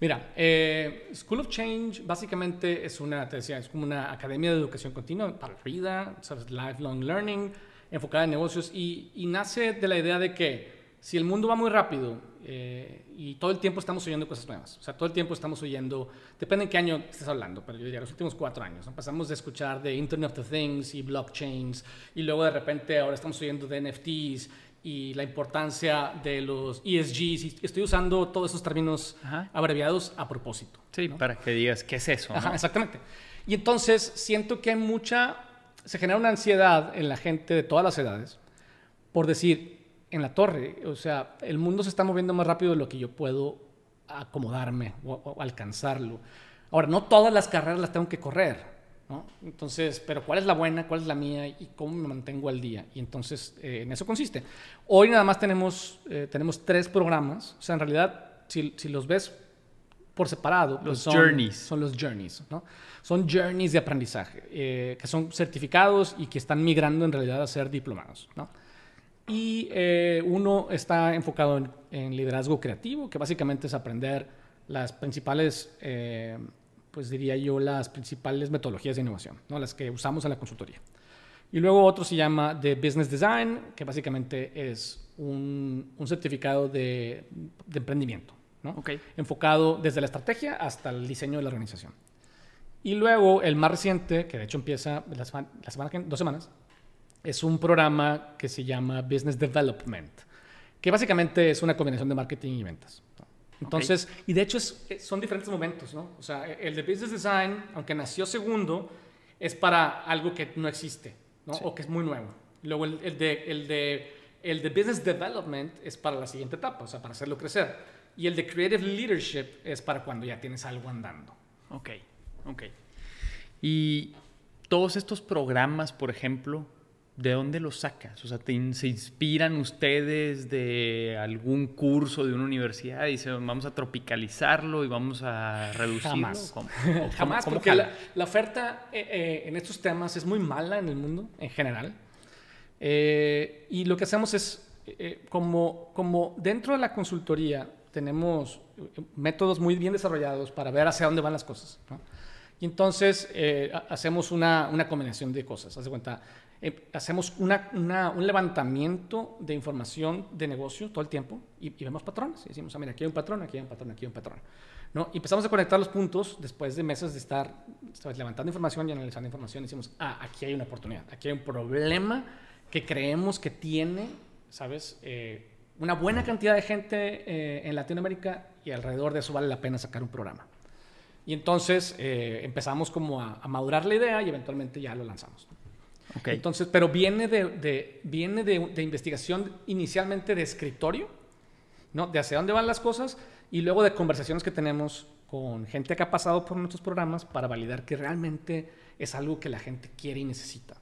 Mira, eh, School of Change básicamente es una, te decía, es como una academia de educación continua para la vida, ¿sabes? lifelong learning, enfocada en negocios y, y, nace de la idea de que si el mundo va muy rápido eh, y todo el tiempo estamos oyendo cosas nuevas, o sea, todo el tiempo estamos oyendo, depende en qué año estés hablando, pero yo diría los últimos cuatro años, ¿no? pasamos de escuchar de Internet of Things y blockchains y luego de repente ahora estamos oyendo de NFTs y la importancia de los ESGs. Y estoy usando todos esos términos abreviados a propósito. Sí, para que digas, ¿qué es eso? Ajá, exactamente. Y entonces siento que hay mucha, se genera una ansiedad en la gente de todas las edades por decir, en la torre, o sea, el mundo se está moviendo más rápido de lo que yo puedo acomodarme o alcanzarlo. Ahora, no todas las carreras las tengo que correr. Entonces, pero ¿cuál es la buena? ¿Cuál es la mía? ¿Y cómo me mantengo al día? Y entonces, eh, en eso consiste. Hoy nada más tenemos, eh, tenemos tres programas. O sea, en realidad, si, si los ves por separado, pues los son, journeys. Son los journeys, ¿no? Son journeys de aprendizaje, eh, que son certificados y que están migrando en realidad a ser diplomados, ¿no? Y uno está enfocado en, en, liderazgo creativo, que básicamente es aprender las principales pues diría yo, las principales metodologías de innovación, ¿no? las que usamos en la consultoría. Y luego otro se llama de Business Design, que básicamente es un, un certificado de, de, emprendimiento, ¿no? okay. enfocado desde la estrategia hasta el diseño de la organización. Y luego el más reciente, que de hecho empieza la semana, la semana dos semanas, es un programa que se llama Business Development, que básicamente es una combinación de marketing y ventas. Entonces, y de hecho eh, son diferentes momentos, ¿no? O sea, el de Business Design, aunque nació segundo, es para algo que no existe, ¿no? O que es muy nuevo. Luego el, el, de, el, de, el de Business Development es para la siguiente etapa, o sea, para hacerlo crecer. Y el de Creative Leadership es para cuando ya tienes algo andando. Ok, ok. Y todos estos programas, por ejemplo, ¿de dónde los sacas? O sea, ¿se inspiran ustedes de algún curso de una universidad y dicen, vamos a tropicalizarlo y vamos a reducirlo? Jamás. Jamás, porque la, oferta eh, eh, en estos temas es muy mala en el mundo en general. Eh, y lo que hacemos es, como, como dentro de la consultoría tenemos métodos muy bien desarrollados para ver hacia dónde van las cosas. Y entonces hacemos una, una combinación de cosas. Haz de cuenta, eh, hacemos un levantamiento de información de negocio todo el tiempo y, vemos patrones. Y decimos, ah, mira, aquí hay un patrón, aquí hay un patrón, aquí hay un patrón. ¿No? Y empezamos a conectar los puntos después de meses de estar levantando información y analizando información. Y decimos, ah, aquí hay una oportunidad, aquí hay un problema que creemos que tiene, ¿sabes? Eh, una buena cantidad de gente eh, en Latinoamérica y alrededor de eso vale la pena sacar un programa. Y entonces empezamos como a, madurar la idea y eventualmente ya lo lanzamos. Entonces, pero viene de, viene de, investigación inicialmente de escritorio, ¿no? De hacia dónde van las cosas y luego de conversaciones que tenemos con gente que ha pasado por nuestros programas para validar que realmente es algo que la gente quiere y necesita.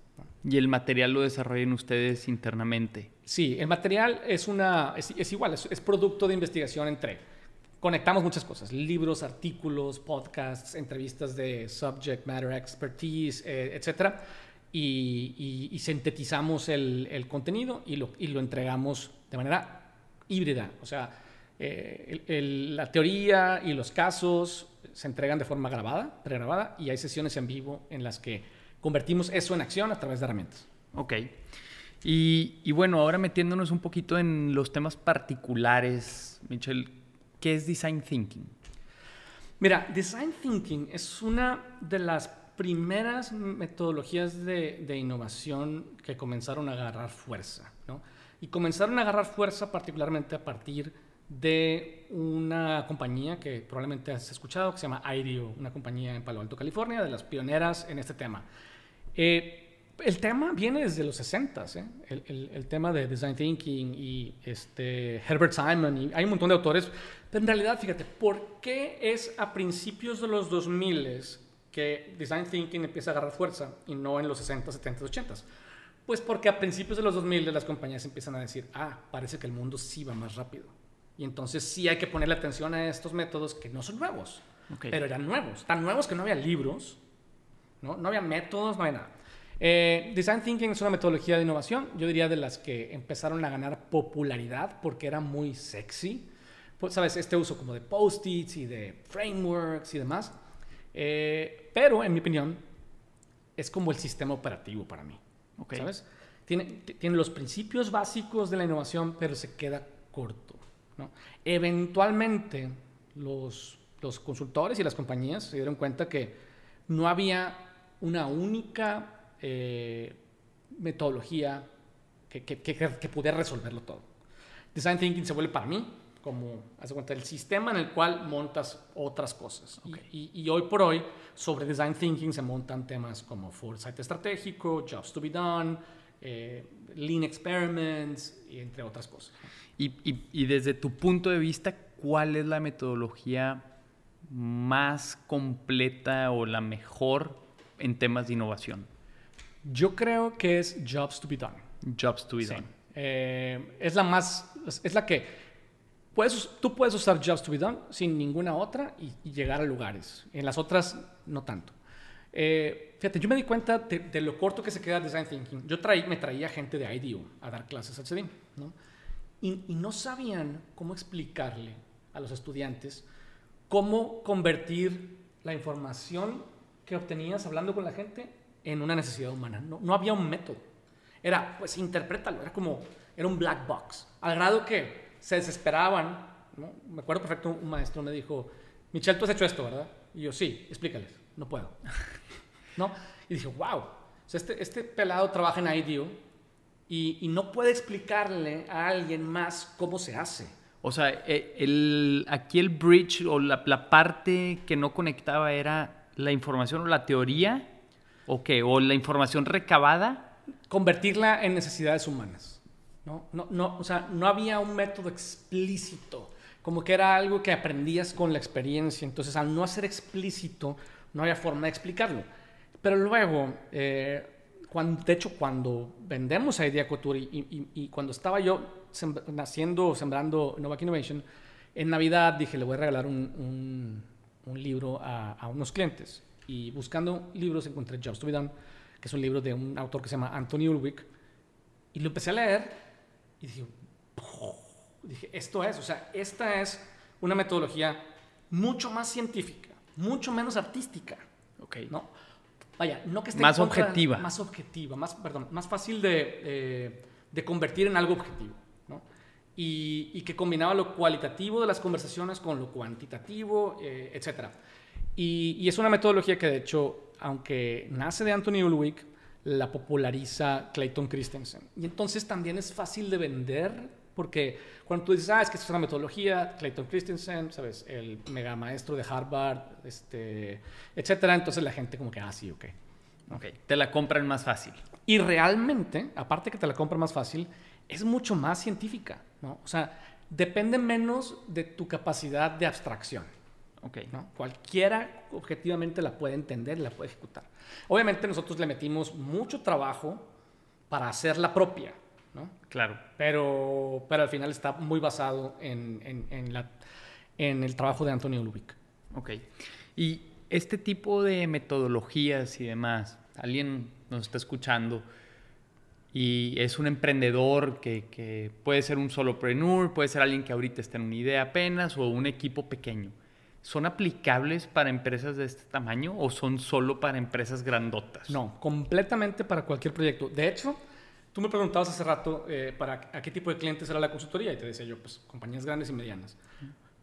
¿Y el material lo desarrollan ustedes internamente? Sí, el material es, una, es, igual, es, producto de investigación entre... Conectamos muchas cosas, libros, artículos, podcasts, entrevistas de subject matter expertise, eh, etcétera y, sintetizamos el, contenido y lo, y lo, entregamos de manera híbrida. O sea, eh, la teoría y los casos se entregan de forma grabada, pregrabada, y hay sesiones en vivo en las que convertimos eso en acción a través de herramientas. Ok. Y, y bueno, ahora metiéndonos un poquito en los temas particulares, Michelle, ¿qué es Design Thinking? Mira, Design Thinking es una de las primeras metodologías de, de, innovación que comenzaron a agarrar fuerza. ¿no? Y comenzaron a agarrar fuerza particularmente a partir de una compañía que probablemente has escuchado, que se llama IDEO, una compañía en Palo Alto, California, de las pioneras en este tema. Eh, el tema viene desde los 60, ¿eh? el, el, el, tema de Design Thinking y este, Herbert Simon, y hay un montón de autores, pero en realidad, fíjate, ¿por qué es a principios de los 2000 que Design Thinking empieza a agarrar fuerza y no en los 60, 70, 80. Pues porque a principios de los 2000 las compañías empiezan a decir, ah, parece que el mundo sí va más rápido. Y entonces sí hay que ponerle atención a estos métodos que no son nuevos, pero eran nuevos. Tan nuevos que no había libros, no, no había métodos, no había nada. Eh, Design Thinking es una metodología de innovación, yo diría de las que empezaron a ganar popularidad porque era muy sexy. Pues, ¿Sabes? Este uso como de post-its y de frameworks y demás. Eh, pero, en mi opinión, es como el sistema operativo para mí. ¿Sabes? Tiene, tiene los principios básicos de la innovación, pero se queda corto. ¿no? Eventualmente, los, los consultores y las compañías se dieron cuenta que no había una única eh, metodología que, que, que, pudiera resolverlo todo. Design Thinking se vuelve para mí como, hace cuenta, el sistema en el cual montas otras cosas. Y, y, hoy por hoy, sobre Design Thinking se montan temas como Foresight estratégico, Jobs to be Done, eh, Lean Experiments, y entre otras cosas. Y, y, desde tu punto de vista, ¿cuál es la metodología más completa o la mejor en temas de innovación? Yo creo que es Jobs to be Done. Jobs to be Done. Eh, es la más, es la que puedes, tú puedes usar Jobs to be Done sin ninguna otra y, llegar a lugares. En las otras, no tanto. Eh, fíjate, yo me di cuenta de, lo corto que se queda Design Thinking. Yo traí, me traía gente de IDEO a dar clases al CEDIM, ¿no? Y, y, no sabían cómo explicarle a los estudiantes cómo convertir la información que obtenías hablando con la gente en una necesidad humana. No, no había un método. Era, pues, interprétalo. Era como, era un black box. Al grado que se desesperaban. ¿no? Me acuerdo perfecto, un maestro me dijo, Michelle, tú has hecho esto, ¿verdad? Y yo, sí, explícales. No puedo. ¿No? Y dije, wow. O sea, este, este pelado trabaja en IDEO y, y, no puede explicarle a alguien más cómo se hace. O sea, e, el, aquí el bridge o la, la parte que no conectaba era la información o la teoría o qué, o la información recabada. Convertirla en necesidades humanas. ¿No? No, no, o sea, no había un método explícito, como que era algo que aprendías con la experiencia. Entonces, al no hacer explícito, no había forma de explicarlo. Pero luego, eh, cuando, de hecho, cuando vendemos a Idea Couture y, cuando estaba yo naciendo, sembrando Novak Innovation, en Navidad dije, le voy a regalar un, un, libro a, a, unos clientes. Y buscando libros encontré Jobs to be Done, que es un libro de un autor que se llama Anthony Ulrich. Y lo empecé a leer y dije, dije, esto es, o sea, esta es una metodología mucho más científica, mucho menos artística. Ok. ¿no? Vaya, no que esté más objetiva. Más objetiva, más, perdón, más fácil de, eh, de convertir en algo objetivo. ¿no? Y, y, que combinaba lo cualitativo de las conversaciones con lo cuantitativo, eh, etc. Y, y, es una metodología que, de hecho, aunque nace de Anthony Ulrich, la populariza Clayton Christensen. Y entonces también es fácil de vender porque cuando tú dices, ah, es que esto es una metodología, Clayton Christensen, ¿sabes? El mega maestro de Harvard, este, etcétera, entonces la gente como que, ah, sí, ok. Ok, te la compran más fácil. Y realmente, aparte que te la compran más fácil, es mucho más científica, ¿no? O sea, depende menos de tu capacidad de abstracción. Ok. ¿no? Cualquiera objetivamente la puede entender la puede ejecutar. Obviamente nosotros le metimos mucho trabajo para hacerla propia, ¿no? Claro. Pero, pero al final está muy basado en, en, en, la, en el trabajo de Antonio Lubick. Ok. Y este tipo de metodologías y demás, alguien nos está escuchando y es un emprendedor que, que puede ser un solopreneur, puede ser alguien que ahorita está en una idea apenas o un equipo pequeño. ¿Son aplicables para empresas de este tamaño o son solo para empresas grandotas? No, completamente para cualquier proyecto. De hecho, tú me preguntabas hace rato eh, para a qué tipo de clientes era la consultoría y te decía yo, pues compañías grandes y medianas.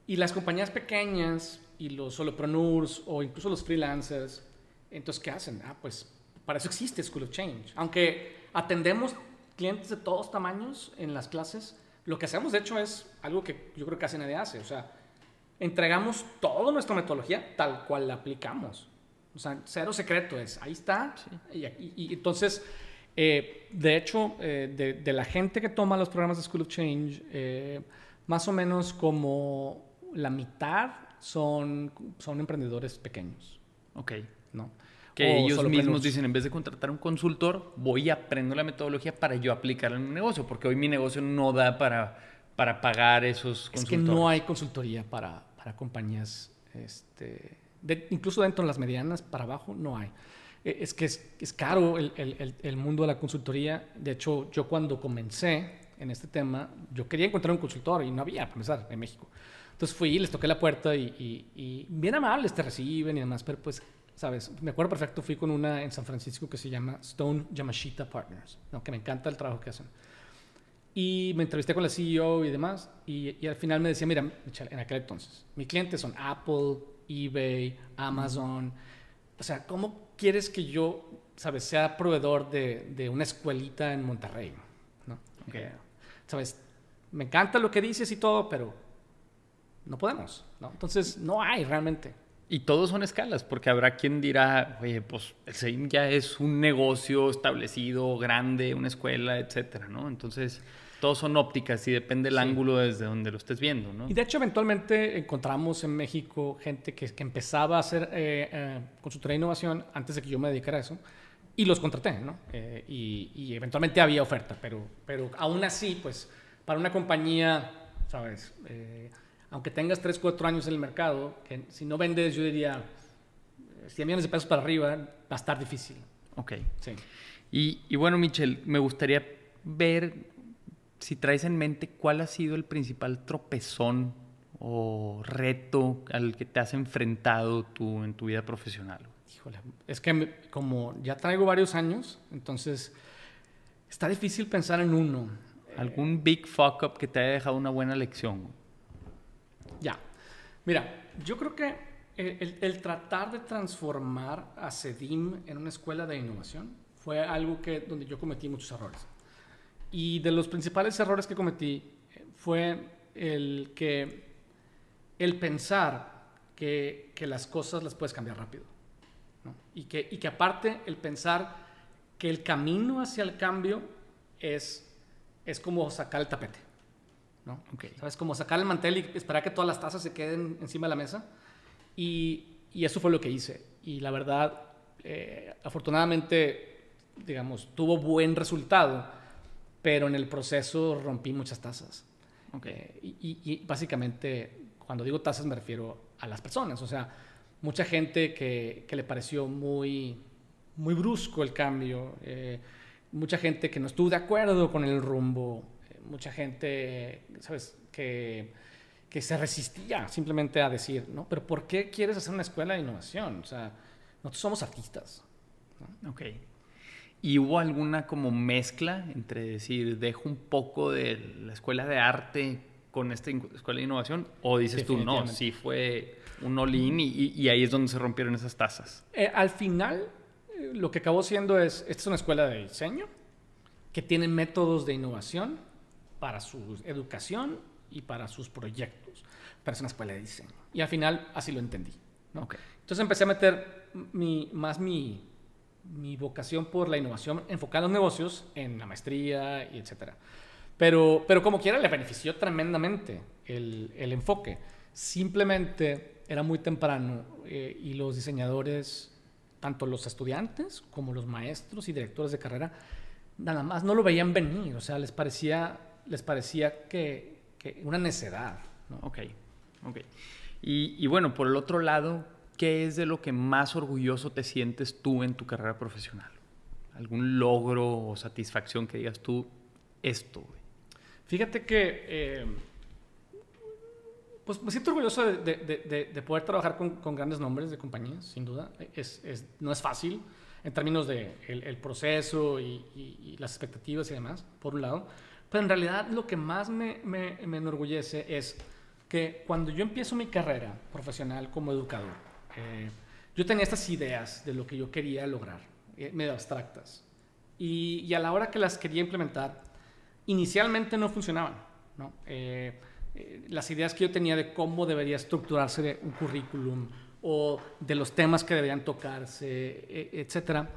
Y las compañías pequeñas y los solopreneurs o incluso los freelancers, entonces, ¿qué hacen? Ah, pues para eso existe School of Change. Aunque atendemos clientes de todos tamaños en las clases, lo que hacemos de hecho es algo que yo creo que casi nadie hace. O sea, entregamos toda nuestra metodología tal cual la aplicamos. O sea, cero secreto es, ahí está. Y, entonces, eh, de hecho, eh, de, la gente que toma los programas de School of Change, eh, más o menos como la mitad son, son emprendedores pequeños. Ok. ¿no? Que ellos mismos dicen, en vez de contratar un consultor, voy a aprender la metodología para yo aplicarla en mi negocio, porque hoy mi negocio no da para para pagar esos consultores. Es que no hay consultoría para, para compañías, este, incluso dentro de las medianas, para abajo, no hay. E, es que es, es caro el, el, el, mundo de la consultoría. De hecho, yo cuando comencé en este tema, yo quería encontrar un consultor y no había, para empezar, en México. Entonces fui, les toqué la puerta y, y, bien amables te reciben y demás, pero pues, sabes, me acuerdo perfecto, fui con una en San Francisco que se llama Stone Yamashita Partners, ¿no? que me encanta el trabajo que hacen Y me entrevisté con la CEO y demás. Y, y al final me decía, mira, Michelle, en aquel entonces, mis clientes son Apple, eBay, Amazon. O sea, ¿cómo quieres que yo, sabes, sea proveedor de, de una escuelita en Monterrey? ¿no? Okay. sabes, me encanta lo que dices y todo, pero no podemos, ¿no? Entonces, no hay realmente. Y todos son escalas, porque habrá quien dirá, oye, pues el SEIM ya es un negocio establecido, grande, una escuela, etcétera, ¿no? Entonces, todos son ópticas y depende el Sí. ángulo desde donde lo estés viendo, ¿no? Y de hecho, eventualmente encontramos en México gente que, que empezaba a hacer eh, eh, consultoría de innovación antes de que yo me dedicara a eso. Y los contraté, ¿no? Eh, y, y eventualmente había oferta, pero, pero aún así, pues, para una compañía, ¿sabes? Eh, aunque tengas 3, 4 años en el mercado, que si no vendes, yo diría, eh, 100 millones de pesos para arriba, va a estar difícil. Ok. Sí. Y, y bueno, Michelle, me gustaría ver si traes en mente cuál ha sido el principal tropezón o reto al que te has enfrentado tú en tu vida profesional. Híjole, es que como ya traigo varios años, entonces está difícil pensar en uno. ¿Algún big fuck up que te haya dejado una buena lección? Ya. Mira, yo creo que el tratar de transformar a CEDIM en una escuela de innovación fue algo que, donde yo cometí muchos errores. Y de los principales errores que cometí eh, fue el que el pensar que, que las cosas las puedes cambiar rápido. ¿no? Y, que, y que aparte el pensar que el camino hacia el cambio es, es como sacar el tapete. ¿no? Ok. ¿Sabes? Como sacar el mantel y esperar que todas las tazas se queden encima de la mesa. Y, y eso fue lo que hice. Y la verdad, eh, afortunadamente, digamos, tuvo buen resultado, pero en el proceso rompí muchas tazas. Ok. Eh, y, y- básicamente, cuando digo tazas me refiero a las personas. O sea, mucha gente que, que le pareció muy, muy brusco el cambio, eh, mucha gente que no estuvo de acuerdo con el rumbo, eh, mucha gente, ¿sabes?, que, que se resistía simplemente a decir, ¿no? Pero ¿por qué quieres hacer una escuela de innovación? O sea, nosotros somos artistas. Ok. ¿Y hubo alguna como mezcla entre decir, dejo un poco de la escuela de arte con esta escuela de innovación? ¿O dices tú, no, sí fue un all-in y, y- ahí es donde se rompieron esas tazas? Eh, al final, eh, lo que acabó siendo es, esta es una escuela de diseño que tiene métodos de innovación para su educación y para sus proyectos, pero es una escuela de diseño. Y al final así lo entendí. ¿no? Ok. Entonces empecé a meter mi, más mi, mi vocación por la innovación enfocada en los negocios, en la maestría y etcétera. Pero, pero como quiera le benefició tremendamente el, el enfoque. Simplemente era muy temprano eh, y los diseñadores, tanto los estudiantes como los maestros y directores de carrera, nada más no lo veían venir. O sea, les parecía, les parecía que, una necedad. ¿no? Ok, y bueno, por el otro lado, ¿qué es de lo que más orgulloso te sientes tú en tu carrera profesional? ¿Algún logro o satisfacción que digas tú, esto, güey? Fíjate que eh, pues me siento orgulloso de, de- de- de- de poder trabajar con, con grandes nombres de compañías, sin duda. Es, es- no es fácil en términos de el, el proceso y, y- y las expectativas y demás, por un lado. Pero en realidad lo que más me, me- me enorgullece es que cuando yo empiezo mi carrera profesional como educador, eh, yo tenía estas ideas de lo que yo quería lograr, eh, medio abstractas. Y, y a la hora que las quería implementar, inicialmente no funcionaban. ¿no? Eh, eh, las ideas que yo tenía de cómo debería estructurarse un currículum o de los temas que deberían tocarse, e- etcétera,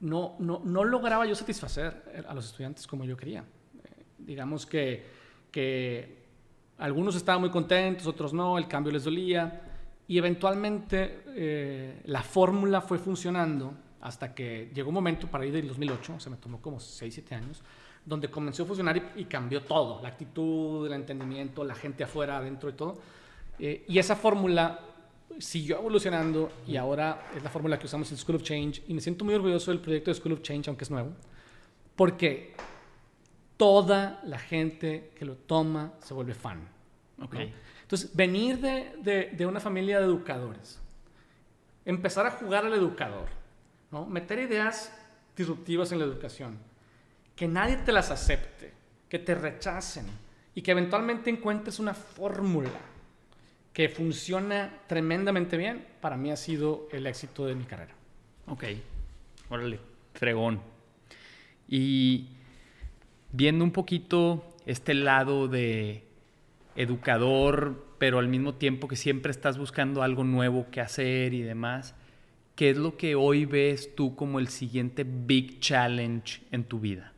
no, no, no lograba yo satisfacer a los estudiantes como yo quería. Eh, digamos que, que algunos estaban muy contentos, otros no, el cambio les dolía y eventualmente eh, la fórmula fue funcionando hasta que llegó un momento para ir del 2008, o sea, me tomó como 6, 7 años, donde comenzó a funcionar y, y cambió todo, la actitud, el entendimiento, la gente afuera, adentro y todo. Eh, y esa fórmula siguió evolucionando y ahora es la fórmula que usamos en School of Change y me siento muy orgulloso del proyecto de School of Change, aunque es nuevo, porque toda la gente que lo toma se vuelve fan. Ok. ¿no? Entonces, venir de, de- de una familia de educadores, empezar a jugar al educador, ¿no? meter ideas disruptivas en la educación, que nadie te las acepte que te rechacen y que eventualmente encuentres una fórmula que funciona tremendamente bien, para mí ha sido el éxito de mi carrera. Ok, órale, fregón. Y viendo un poquito este lado de educador, pero al mismo tiempo que siempre estás buscando algo nuevo que hacer y demás, ¿qué es lo que hoy ves tú como el siguiente big challenge en tu vida?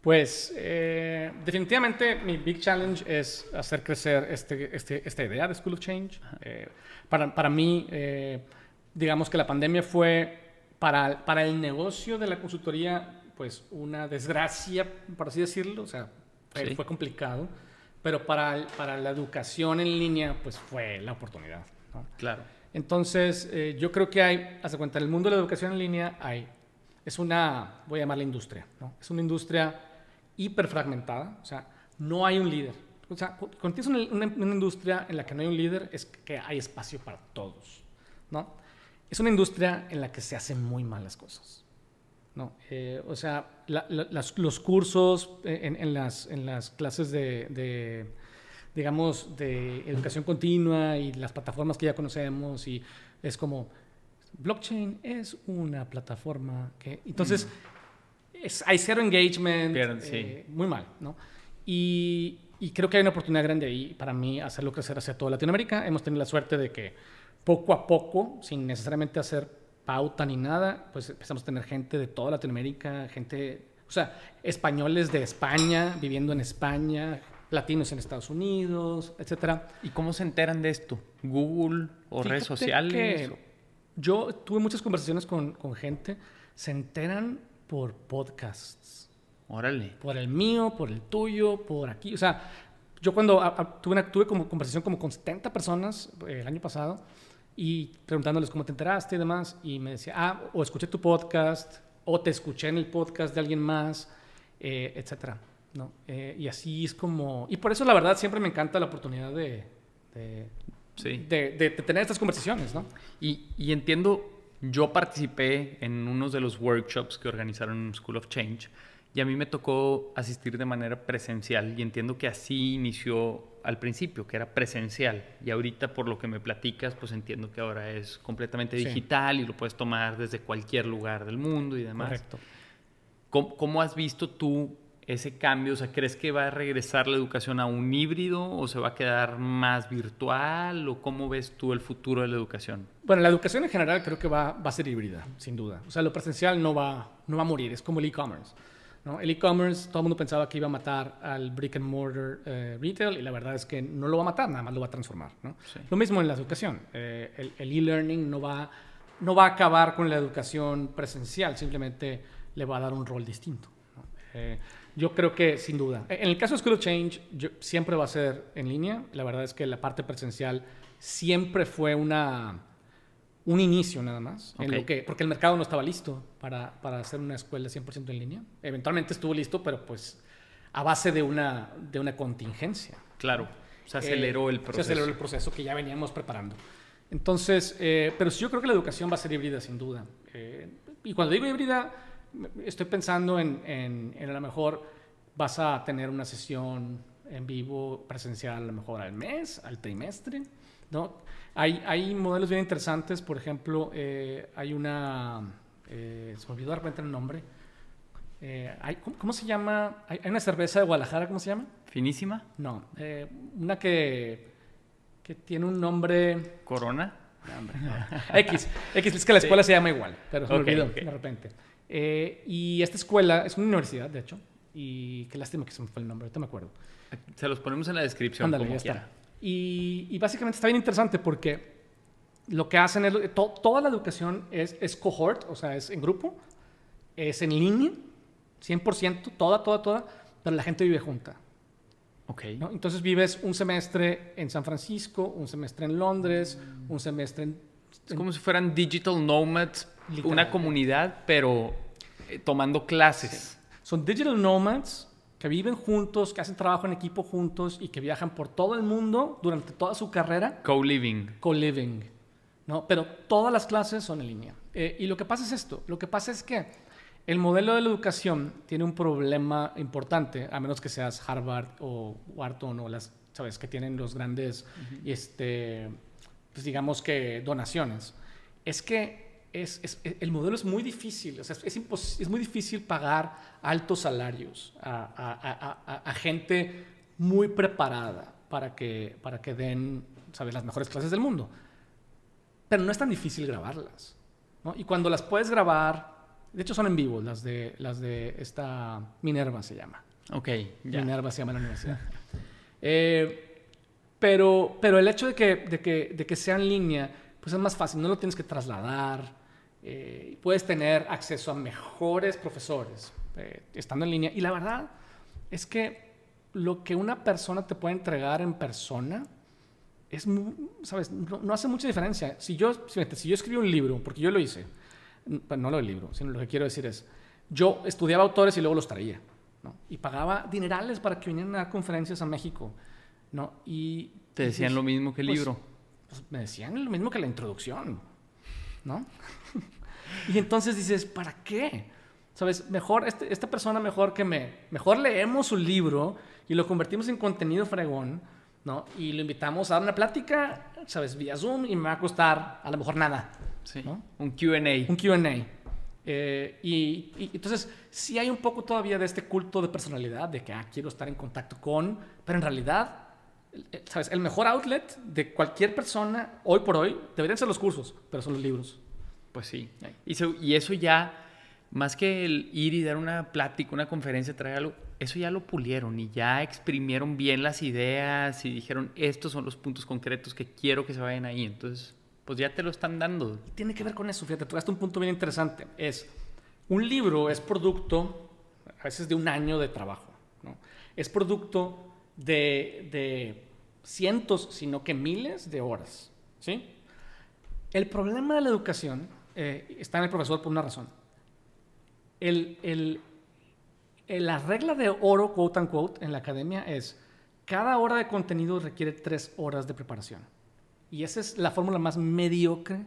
Pues eh, definitivamente mi big challenge es hacer crecer este, este, esta idea de School of Change. Eh, para, para, mí, eh, digamos que la pandemia fue para, para el negocio de la consultoría pues una desgracia, por así decirlo, o sea, fue, fue complicado, pero para, para la educación en línea pues fue la oportunidad. ¿no? Claro. Entonces, yo creo que hay, hasta cuenta, en el mundo de la educación en línea hay, es una, voy a llamarla industria, ¿no? Es una industria hiperfragmentada, o sea, no hay un líder. O sea, cuando tienes una, una, industria en la que no hay un líder, es que hay espacio para todos, ¿no? Es una industria en la que se hacen muy malas cosas, ¿no? Eh, o sea, la, la, las, los cursos en, en, las, en las clases de, de, digamos, de educación continua y las plataformas que ya conocemos y es como, blockchain es una plataforma que... Entonces... Mm es, hay cero engagement, Pierden, sí. eh, muy mal, ¿no? Y, y, creo que hay una oportunidad grande ahí para mí hacerlo crecer hacia toda Latinoamérica. Hemos tenido la suerte de que poco a poco, sin necesariamente hacer pauta ni nada, pues empezamos a tener gente de toda Latinoamérica, gente, o sea, españoles de España, viviendo en España, latinos en Estados Unidos, etcétera. ¿Y cómo se enteran de esto? ¿Google o Fíjate redes sociales? yo tuve muchas conversaciones con, con gente, se enteran por podcasts. Órale. Por el mío, por el tuyo, por aquí. O sea, yo cuando a, a, tuve, una, tuve como conversación como con 70 personas eh, el año pasado y preguntándoles cómo te enteraste y demás, y me decía, ah, o escuché tu podcast, o te escuché en el podcast de alguien más, eh, etcétera. ¿no? Eh, y así es como... Y por eso la verdad siempre me encanta la oportunidad de, de, sí. de, de, de tener estas conversaciones, ¿no? Y, y entiendo yo participé en unos de los workshops que organizaron School of Change y a mí me tocó asistir de manera presencial y entiendo que así inició al principio, que era presencial y ahorita por lo que me platicas, pues entiendo que ahora es completamente digital sí. y lo puedes tomar desde cualquier lugar del mundo y demás. Correcto. ¿Cómo, cómo has visto tú ese cambio? O sea, ¿crees que va a regresar la educación a un híbrido o se va a quedar más virtual? ¿O cómo ves tú el futuro de la educación? Bueno, la educación en general creo que va, va a ser híbrida, sin duda. O sea, lo presencial no va, no va a morir, es como el e-commerce. ¿No? El e-commerce, todo el mundo pensaba que iba a matar al brick and mortar eh, retail y la verdad es que no lo va a matar, nada más lo va a transformar. ¿no? Sí. Lo mismo en la educación. Eh, el e-learning no va, no va a acabar con la educación presencial, simplemente le va a dar un rol distinto. ¿no? Eh, yo creo que sin duda. En el caso de School of Change, yo, siempre va a ser en línea. La verdad es que la parte presencial siempre fue una, un inicio nada más. Okay. En lo que, porque el mercado no estaba listo para, para hacer una escuela 100% en línea. Eventualmente estuvo listo, pero pues a base de una, de una contingencia. Claro, se aceleró eh, el proceso. Se aceleró el proceso que ya veníamos preparando. Entonces, eh, pero yo creo que la educación va a ser híbrida sin duda. Eh, y cuando digo híbrida estoy pensando en, en, en, a lo mejor vas a tener una sesión en vivo presencial a lo mejor al mes, al trimestre, ¿no? Hay, hay modelos bien interesantes, por ejemplo, eh, hay una, eh, se me olvidó de repente el nombre, eh, hay, ¿cómo, ¿cómo, se llama? Hay, hay, una cerveza de Guadalajara, ¿cómo se llama? ¿Finísima? No, una que, que tiene un nombre... ¿Corona? No, hombre, no. X, X, es que la escuela sí. se llama igual, pero se me okay, olvidó okay. de repente. Y esta escuela es una universidad, de hecho, y qué lástima que se me fue el nombre, ahorita me acuerdo. Se los ponemos en la descripción. Ándale, ya quiera. está. Y, y, básicamente está bien interesante porque lo que hacen es, to, toda la educación es, es, cohort, o sea, es en grupo, es en línea, 100%, toda, toda, toda, pero la gente vive junta. Ok. ¿no? Entonces vives un semestre en San Francisco, un semestre en Londres, Mm. un semestre en... Es como si fueran digital nomads, una comunidad, pero eh, tomando clases. Sí. Son digital nomads que viven juntos, que hacen trabajo en equipo juntos y que viajan por todo el mundo durante toda su carrera. Co-living. Co-living. ¿no? Pero todas las clases son en línea. Eh, y lo que pasa es esto, lo que pasa es que el modelo de la educación tiene un problema importante, a menos que seas Harvard o Wharton o las, ¿sabes?, que tienen los grandes, este, pues digamos que donaciones. Es que es, es, el modelo es muy difícil, o sea, es, es, muy difícil pagar altos salarios a, a, a, gente muy preparada para que, para que den, ¿sabes?, las mejores clases del mundo. Pero no es tan difícil grabarlas. ¿no? Y cuando las puedes grabar, de hecho son en vivo, las de, las de esta Minerva se llama. Ok, Minerva se llama la universidad. Eh, pero, pero el hecho de que, de, que, de que sea en línea, pues es más fácil, no lo tienes que trasladar, eh, puedes tener acceso a mejores profesores eh, estando en línea. Y la verdad es que lo que una persona te puede entregar en persona es, ¿sabes? No, hace mucha diferencia. Si yo, si yo escribo un libro, porque yo lo hice, no lo del libro, sino lo que quiero decir es, yo estudiaba autores y luego los traía, ¿no? Y pagaba dinerales para que vinieran a dar conferencias a México, ¿no? Y... ¿Te decían lo mismo que el pues, libro? Pues me decían lo mismo que la introducción, ¿no? y entonces dices, ¿para qué? ¿Sabes? Mejor, este, esta persona mejor que me, mejor leemos su libro y lo convertimos en contenido fregón, ¿no? Y lo invitamos a dar una plática, ¿sabes? Vía Zoom y me va a costar a lo mejor nada. Sí. Un QA. Un QA. Eh, y, y, entonces, sí hay un poco todavía de este culto de personalidad, de que ah, quiero estar en contacto con, pero en realidad, ¿sabes? El mejor outlet de cualquier persona hoy por hoy deberían ser los cursos, pero son los libros. Pues sí. Y, y eso ya, más que el ir y dar una plática, una conferencia, traer algo, eso ya lo pulieron y ya exprimieron bien las ideas y dijeron, estos son los puntos concretos que quiero que se vayan ahí. Entonces, pues ya te lo están dando. Tiene que ver con eso, fíjate, tocaste un punto bien interesante. Es, un libro es producto, a veces de un año de trabajo, ¿no? Es producto de, de cientos, sino que miles de horas, ¿sí? El problema de la educación eh, está en el profesor por una razón. El, el, eh, la regla de oro, quote unquote, en la academia es cada hora de contenido requiere tres horas de preparación. Y esa es la fórmula más mediocre.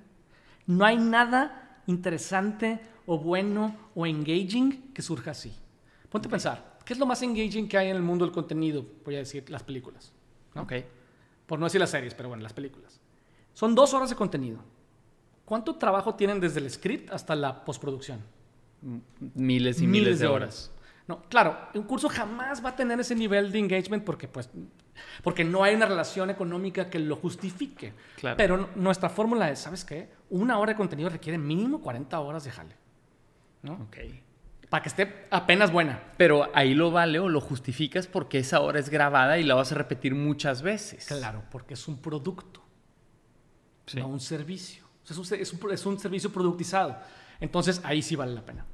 No hay nada interesante o bueno o engaging que surja así. Ponte a pensar, ¿qué es lo más engaging que hay en el mundo del contenido? Voy a decir las películas. Ok. Por no decir las series, pero bueno, las películas. Son dos horas de contenido. ¿Cuánto trabajo tienen desde el script hasta la postproducción? Miles y miles, de, horas. No, claro, un curso jamás va a tener ese nivel de engagement porque, pues, porque no hay una relación económica que lo justifique. Pero nuestra fórmula es, ¿sabes qué? Una hora de contenido requiere mínimo 40 horas de jale. ¿no? Ok. Para que esté apenas buena. Pero ahí lo vale o lo justificas porque esa hora es grabada y la vas a repetir muchas veces. Claro, porque es un producto, no un servicio. es, un, es un servicio productizado. Entonces ahí sí vale la pena.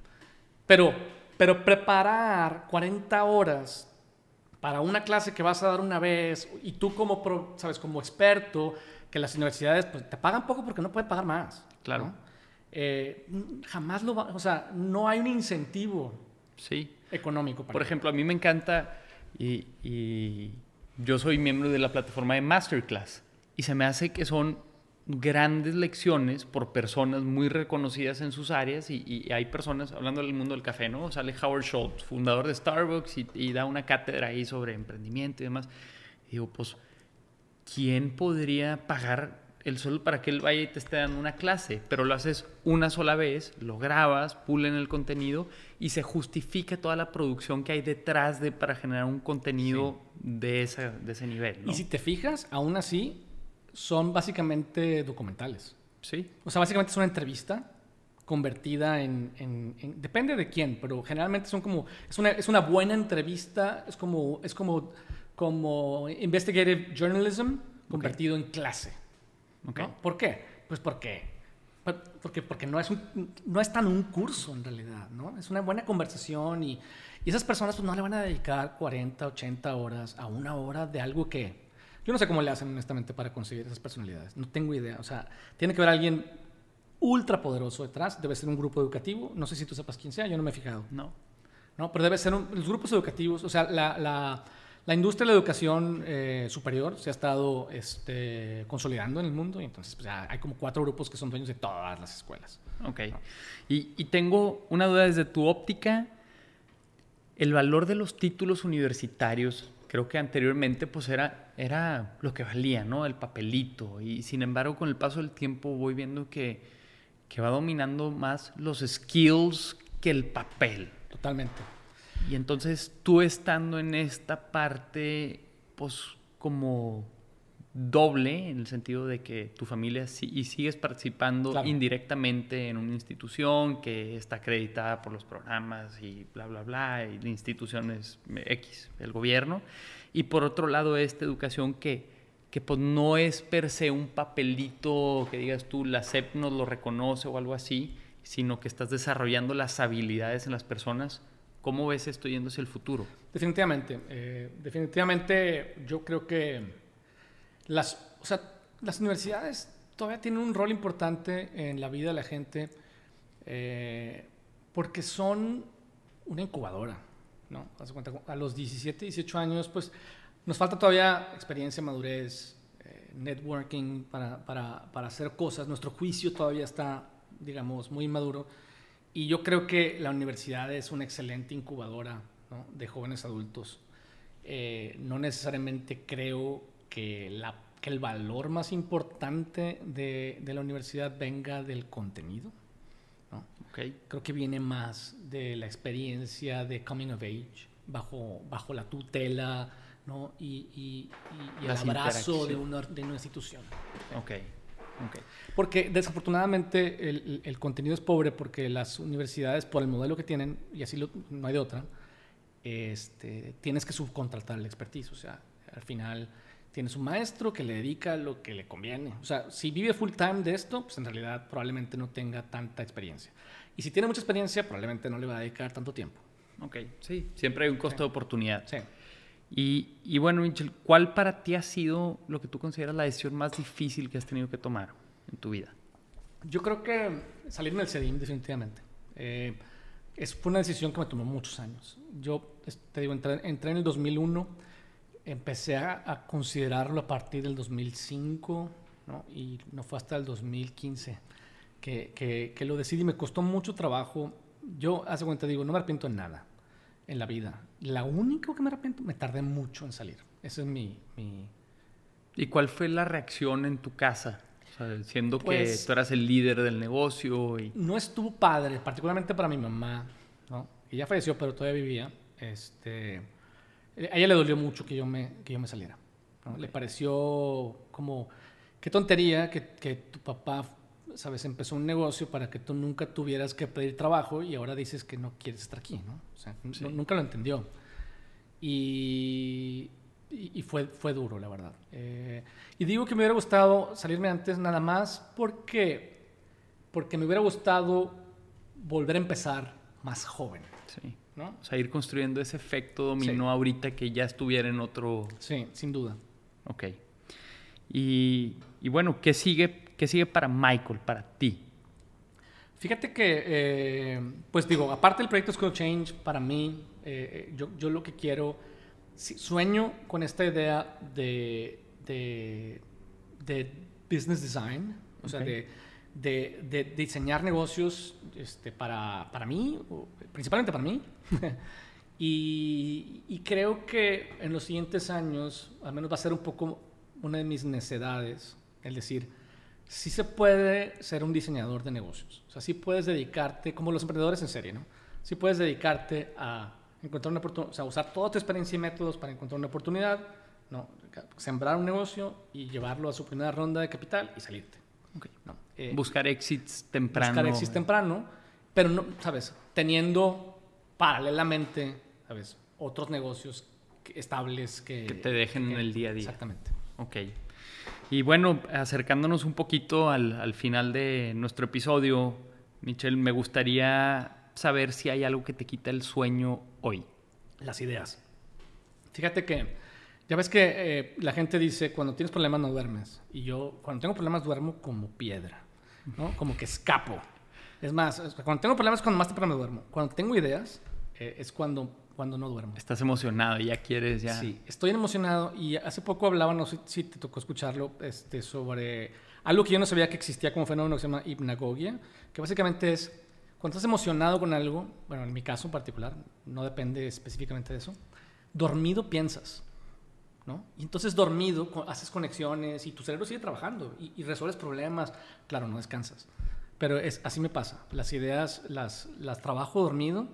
Pero pero preparar 40 horas para una clase que vas a dar una vez y tú como, sabes, como experto, que las universidades pues, te pagan poco porque no pueden pagar más. Claro. Eh, jamás lo va, o sea, no hay un incentivo sí. económico. Por ejemplo, a mí me encanta y, y yo soy miembro de la plataforma de Masterclass y se me hace que son grandes lecciones por personas muy reconocidas en sus áreas y, hay personas, hablando del mundo del café, ¿no? Sale Howard Schultz, fundador de Starbucks y, da una cátedra ahí sobre emprendimiento y demás. Y digo, pues, ¿quién podría pagar el sueldo para que él vaya y te esté dando una clase? Pero lo haces una sola vez, lo grabas, pulen el contenido y se justifica toda la producción que hay detrás de para generar un contenido de, esa, de ese nivel. Y si te fijas, aún así, son básicamente documentales. Sí. O sea, básicamente es una entrevista convertida en, depende de quién, pero generalmente son como es una, es una buena entrevista, es como es como como investigative journalism convertido en clase. Okay. ¿Por qué? Pues porque porque, porque no, es un, no es tan un curso en realidad, ¿no? Es una buena conversación y, y esas personas pues no le van a dedicar 40, 80 horas a una hora de algo que yo no sé cómo le hacen honestamente para conseguir esas personalidades. No tengo idea. O sea, tiene que haber alguien ultra poderoso detrás. Debe ser un grupo educativo. No sé si tú sepas quién sea. Yo no me he fijado. No. No, pero debe ser un, los grupos educativos. O sea, la, la, la industria de la educación eh, superior se ha estado este, consolidando en el mundo y entonces pues, hay como cuatro grupos que son dueños de todas las escuelas. Ok. Y, y tengo una duda desde tu óptica. El valor de los títulos universitarios, creo que anteriormente pues era, era lo que valía, ¿no? El papelito. Y sin embargo, con el paso del tiempo voy viendo que, que va dominando más los skills que el papel. Totalmente. Y entonces tú estando en esta parte, pues como doble, en el sentido de que tu familia sí, y sigues participando Claro. indirectamente en una institución que está acreditada por los programas y bla, bla, bla, y instituciones X, el gobierno. Y por otro lado, esta educación que, que pues no es per se un papelito que digas tú, la SEP nos lo reconoce o algo así, sino que estás desarrollando las habilidades en las personas. ¿Cómo ves esto yendo hacia el futuro? Definitivamente, eh, definitivamente yo creo que las, universidades todavía tienen un rol importante en la vida de la gente eh, porque son una incubadora, ¿no? A los 17, 18 años, pues nos falta todavía experiencia, madurez, eh, networking para, para, para hacer cosas. Nuestro juicio todavía está, digamos, muy inmaduro. Y yo creo que la universidad es una excelente incubadora ¿no? de jóvenes adultos. Eh, no necesariamente creo que, la, que el valor más importante de, de la universidad venga del contenido. ¿no? Ok. Creo que viene más de la experiencia de coming of age, bajo, bajo la tutela ¿no? y, y- y- y el abrazo de una, de una institución. Ok. Ok. Porque desafortunadamente el, el- contenido es pobre porque las universidades, por el modelo que tienen, y así lo- no hay de otra, este, tienes que subcontratar el expertise. O sea, al final tienes un maestro que le dedica lo que le conviene. O sea, si vive full time de esto, pues en realidad probablemente no tenga tanta experiencia. Y si tiene mucha experiencia, probablemente no le va a dedicar tanto tiempo. Ok, sí, siempre hay un costo de oportunidad. Sí. Y, y bueno, Michel, ¿cuál para ti ha sido lo que tú consideras la decisión más difícil que has tenido que tomar en tu vida? Yo creo que salirme del CEDIM definitivamente. Eh, es, fue una decisión que me tomó muchos años. Yo, te digo, entré, entré en el 2001, empecé a, a considerarlo a partir del 2005, ¿no? y no fue hasta el 2015 que, que, que lo decidí. Me costó mucho trabajo. Yo, hace cuenta, digo, no me arrepiento en nada en la vida. La única que me arrepiento, me tardé mucho en salir. Ese es mi... mi ¿Y cuál fue la reacción en tu casa? O sea, siendo Pues- que tú eras el líder del negocio y... no estuvo padre, particularmente para mi mamá, ¿no? Ella falleció, pero todavía vivía. Este, a ella le dolió mucho que yo me, que yo me saliera. ¿no? Le pareció como, qué tontería que, que tu papá, sabes, empezó un negocio para que tú nunca tuvieras que pedir trabajo y ahora dices que no quieres estar aquí, ¿no? O sea, Sí. no- nunca lo entendió. Y, y, y fue, fue duro, la verdad. Eh, y digo que me hubiera gustado salirme antes nada más porque, porque me hubiera gustado volver a empezar más joven, Sí. ¿no? O sea, ir construyendo ese efecto dominó ahorita que ya estuviera en otro... Sí, sin duda. Ok. Y, y bueno, ¿qué sigue, ¿qué sigue para Michael, para ti? Fíjate que, eh, pues digo, aparte del proyecto School Change, para mí, eh, yo, yo lo que quiero, sueño con esta idea de, de, de business design, o sea, Ok. de, de, diseñar negocios este, para, para mí, principalmente para mí. y, y creo que en los siguientes años, al menos va a ser un poco una de mis necedades, el decir, sí se puede ser un diseñador de negocios. O sea, sí puedes dedicarte, como los emprendedores en serie, ¿no? Sí puedes dedicarte a encontrar una oportunidad, o sea, usar toda tu experiencia y métodos para encontrar una oportunidad, ¿no? Sembrar un negocio y llevarlo a su primera ronda de capital y salirte. ¿no? Eh, Buscar exits temprano. buscar exit temprano, pero no, ¿sabes? Teniendo paralelamente, ¿sabes? Otros negocios estables que... Que te dejen en el día a día. Exactamente. Ok. Y bueno, acercándonos un poquito al, al final de nuestro episodio, Michelle, me gustaría saber si hay algo que te quita el sueño hoy. Las ideas. Fíjate que ya ves que eh, la gente dice, cuando tienes problemas no duermes. Y yo, cuando tengo problemas, duermo como piedra, ¿no? Como que escapo. Es más, es- cuando tengo problemas, cuando más temprano me duermo. Cuando tengo ideas, eh, es cuando cuando no duermo. Estás emocionado, ya quieres, ya. Sí, estoy emocionado y hace poco hablaba, no sé si te tocó escucharlo, este, sobre algo que yo no sabía que existía como fenómeno que se llama hipnagogia, que básicamente es cuando estás emocionado con algo, bueno, en mi caso en particular, no depende específicamente de eso, dormido piensas. ¿No? Y entonces dormido haces conexiones y tu cerebro sigue trabajando y, y resuelves problemas. Claro, no descansas. Pero es, así me pasa. Las ideas las, las trabajo dormido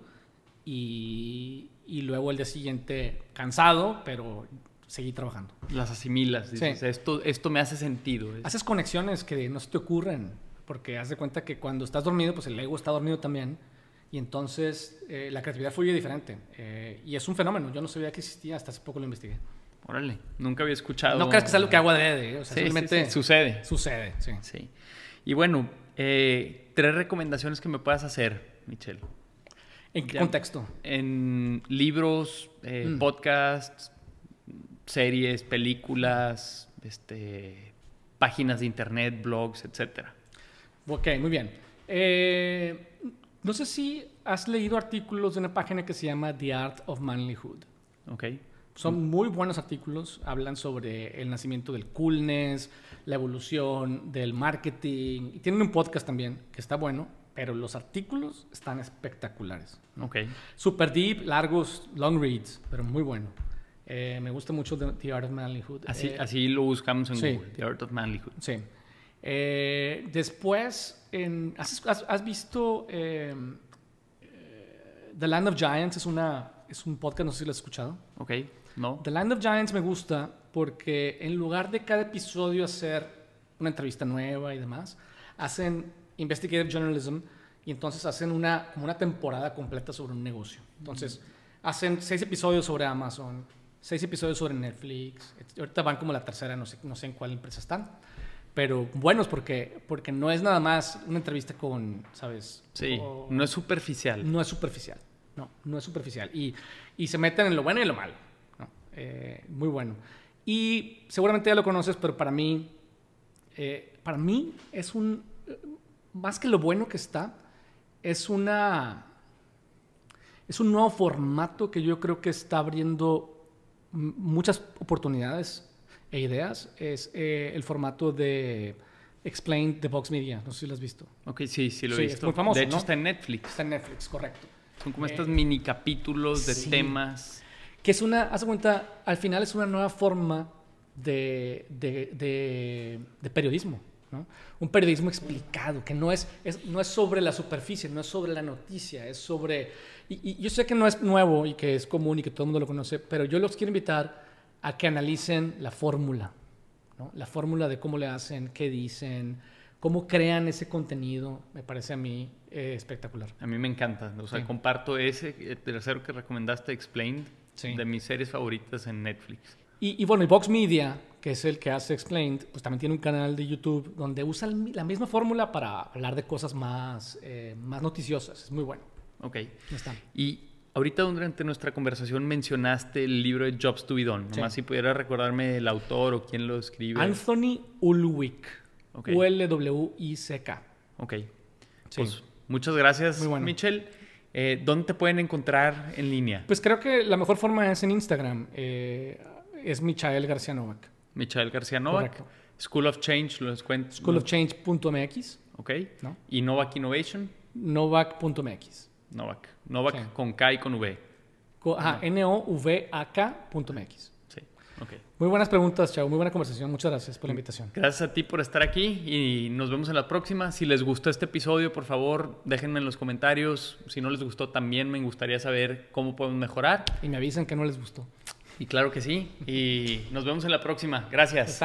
y, y luego el día siguiente cansado, pero seguí trabajando. Las asimilas. Dices, Sí. esto, esto me hace sentido. Es- Haces conexiones que no se te ocurren, porque haz de cuenta que cuando estás dormido, pues el ego está dormido también, y entonces eh, la creatividad fluye diferente. Eh, y es un fenómeno, yo no sabía que existía, hasta hace poco lo investigué. Órale, nunca había escuchado. No creas que es algo que hago adrede, o sea, sí, simplemente sí, sucede. sucede. Sí. Sí. Y bueno, eh, tres recomendaciones que me puedas hacer, Michelle. ¿En qué Ya. contexto? En libros, eh, Mm. podcasts, series, películas, este, páginas de internet, blogs, etcétera. Ok, muy bien. Eh, no sé si has leído artículos de una página que se llama The Art of Manlyhood. ¿Ok? Son muy buenos artículos, hablan sobre el nacimiento del coolness, la evolución del marketing, y tienen un podcast también que está bueno, pero los artículos están espectaculares. ¿no? Ok. Super deep, largos, long reads, pero muy bueno. Eh, me gusta mucho The, Art of Manlyhood. Así, Eh, así lo buscamos en sí. Google, The Art of Manlyhood. Sí. Eh, después, en- ¿has, has- has visto eh, eh, The Land of Giants? Es, una, es un podcast, no sé si lo has escuchado. ¿Ok? ¿No? The Land of Giants me gusta porque en lugar de cada episodio hacer una entrevista nueva y demás, hacen investigative journalism y entonces hacen una, como una temporada completa sobre un negocio. Entonces, hacen seis episodios sobre Amazon, seis episodios sobre Netflix. et- Ahorita van como la tercera, no sé, no sé en cuál empresa están. Pero buenos porque, porque no es nada más una entrevista con, ¿sabes? Sí, O- no es superficial. no es superficial. No, no es superficial. Y, y se meten en lo bueno y lo malo. ¿no? Eh, muy bueno. Y seguramente ya lo conoces, pero para mí, eh, para mí es un, más que lo bueno que está, es una, es un nuevo formato que yo creo que está abriendo muchas oportunidades e ideas. Es eh, el formato de Explain the Vox Media. No sé si lo has visto. Ok, sí, sí lo he Sí, es visto. muy famoso, de hecho, ¿no? está en Netflix. Está en Netflix, correcto. Son como Eh, estos mini capítulos de sí. temas. Que es una, haz cuenta, al final es una nueva forma de, de, de- de periodismo, ¿no? Un periodismo explicado, que no es, es- no es sobre la superficie, no es sobre la noticia, es sobre... Y, y yo sé que no es nuevo y que es común y que todo el mundo lo conoce, pero yo los quiero invitar a que analicen la fórmula, ¿no? La fórmula de cómo le hacen, qué dicen, cómo crean ese contenido, me parece a mí eh, espectacular. A mí me encanta. O sea, Sí. comparto ese el tercero que recomendaste, Explained, Sí. de mis series favoritas en Netflix. Y, y bueno, y Vox Media, que es el que hace Explained, pues también tiene un canal de YouTube donde usa la misma fórmula para hablar de cosas más, eh, más noticiosas. Es muy bueno. Ok. Está. Y ahorita durante nuestra conversación mencionaste el libro de Jobs to be Done. Sí. Nomás si pudiera recordarme el autor o quién lo escribe. Anthony Ulwick. U-L-W-I-C-K. Ok. Sí. Pues muchas gracias, Muy bueno. Michelle. Eh, ¿Dónde te pueden encontrar en línea? Pues creo que la mejor forma es en Instagram. eh, es Michael García Novak. Michael García Novak. Correcto. School of Change, los cuento. Schoolofchange.mx. Ok. ¿no? Y Novak Innovation. Novak.mx. Novak. Novak Sí. con K y con V. Co- Ajá, N-O-V-A-K.mx. Sí. Ok. Muy buenas preguntas, Chao. Muy buena conversación. Muchas gracias por la invitación. Gracias a ti por estar aquí y nos vemos en la próxima. Si les gustó este episodio, por favor, déjenme en los comentarios. Si no les gustó, también me gustaría saber cómo podemos mejorar. Y me avisan que no les gustó. Y claro que sí. Y nos vemos en la próxima. Gracias.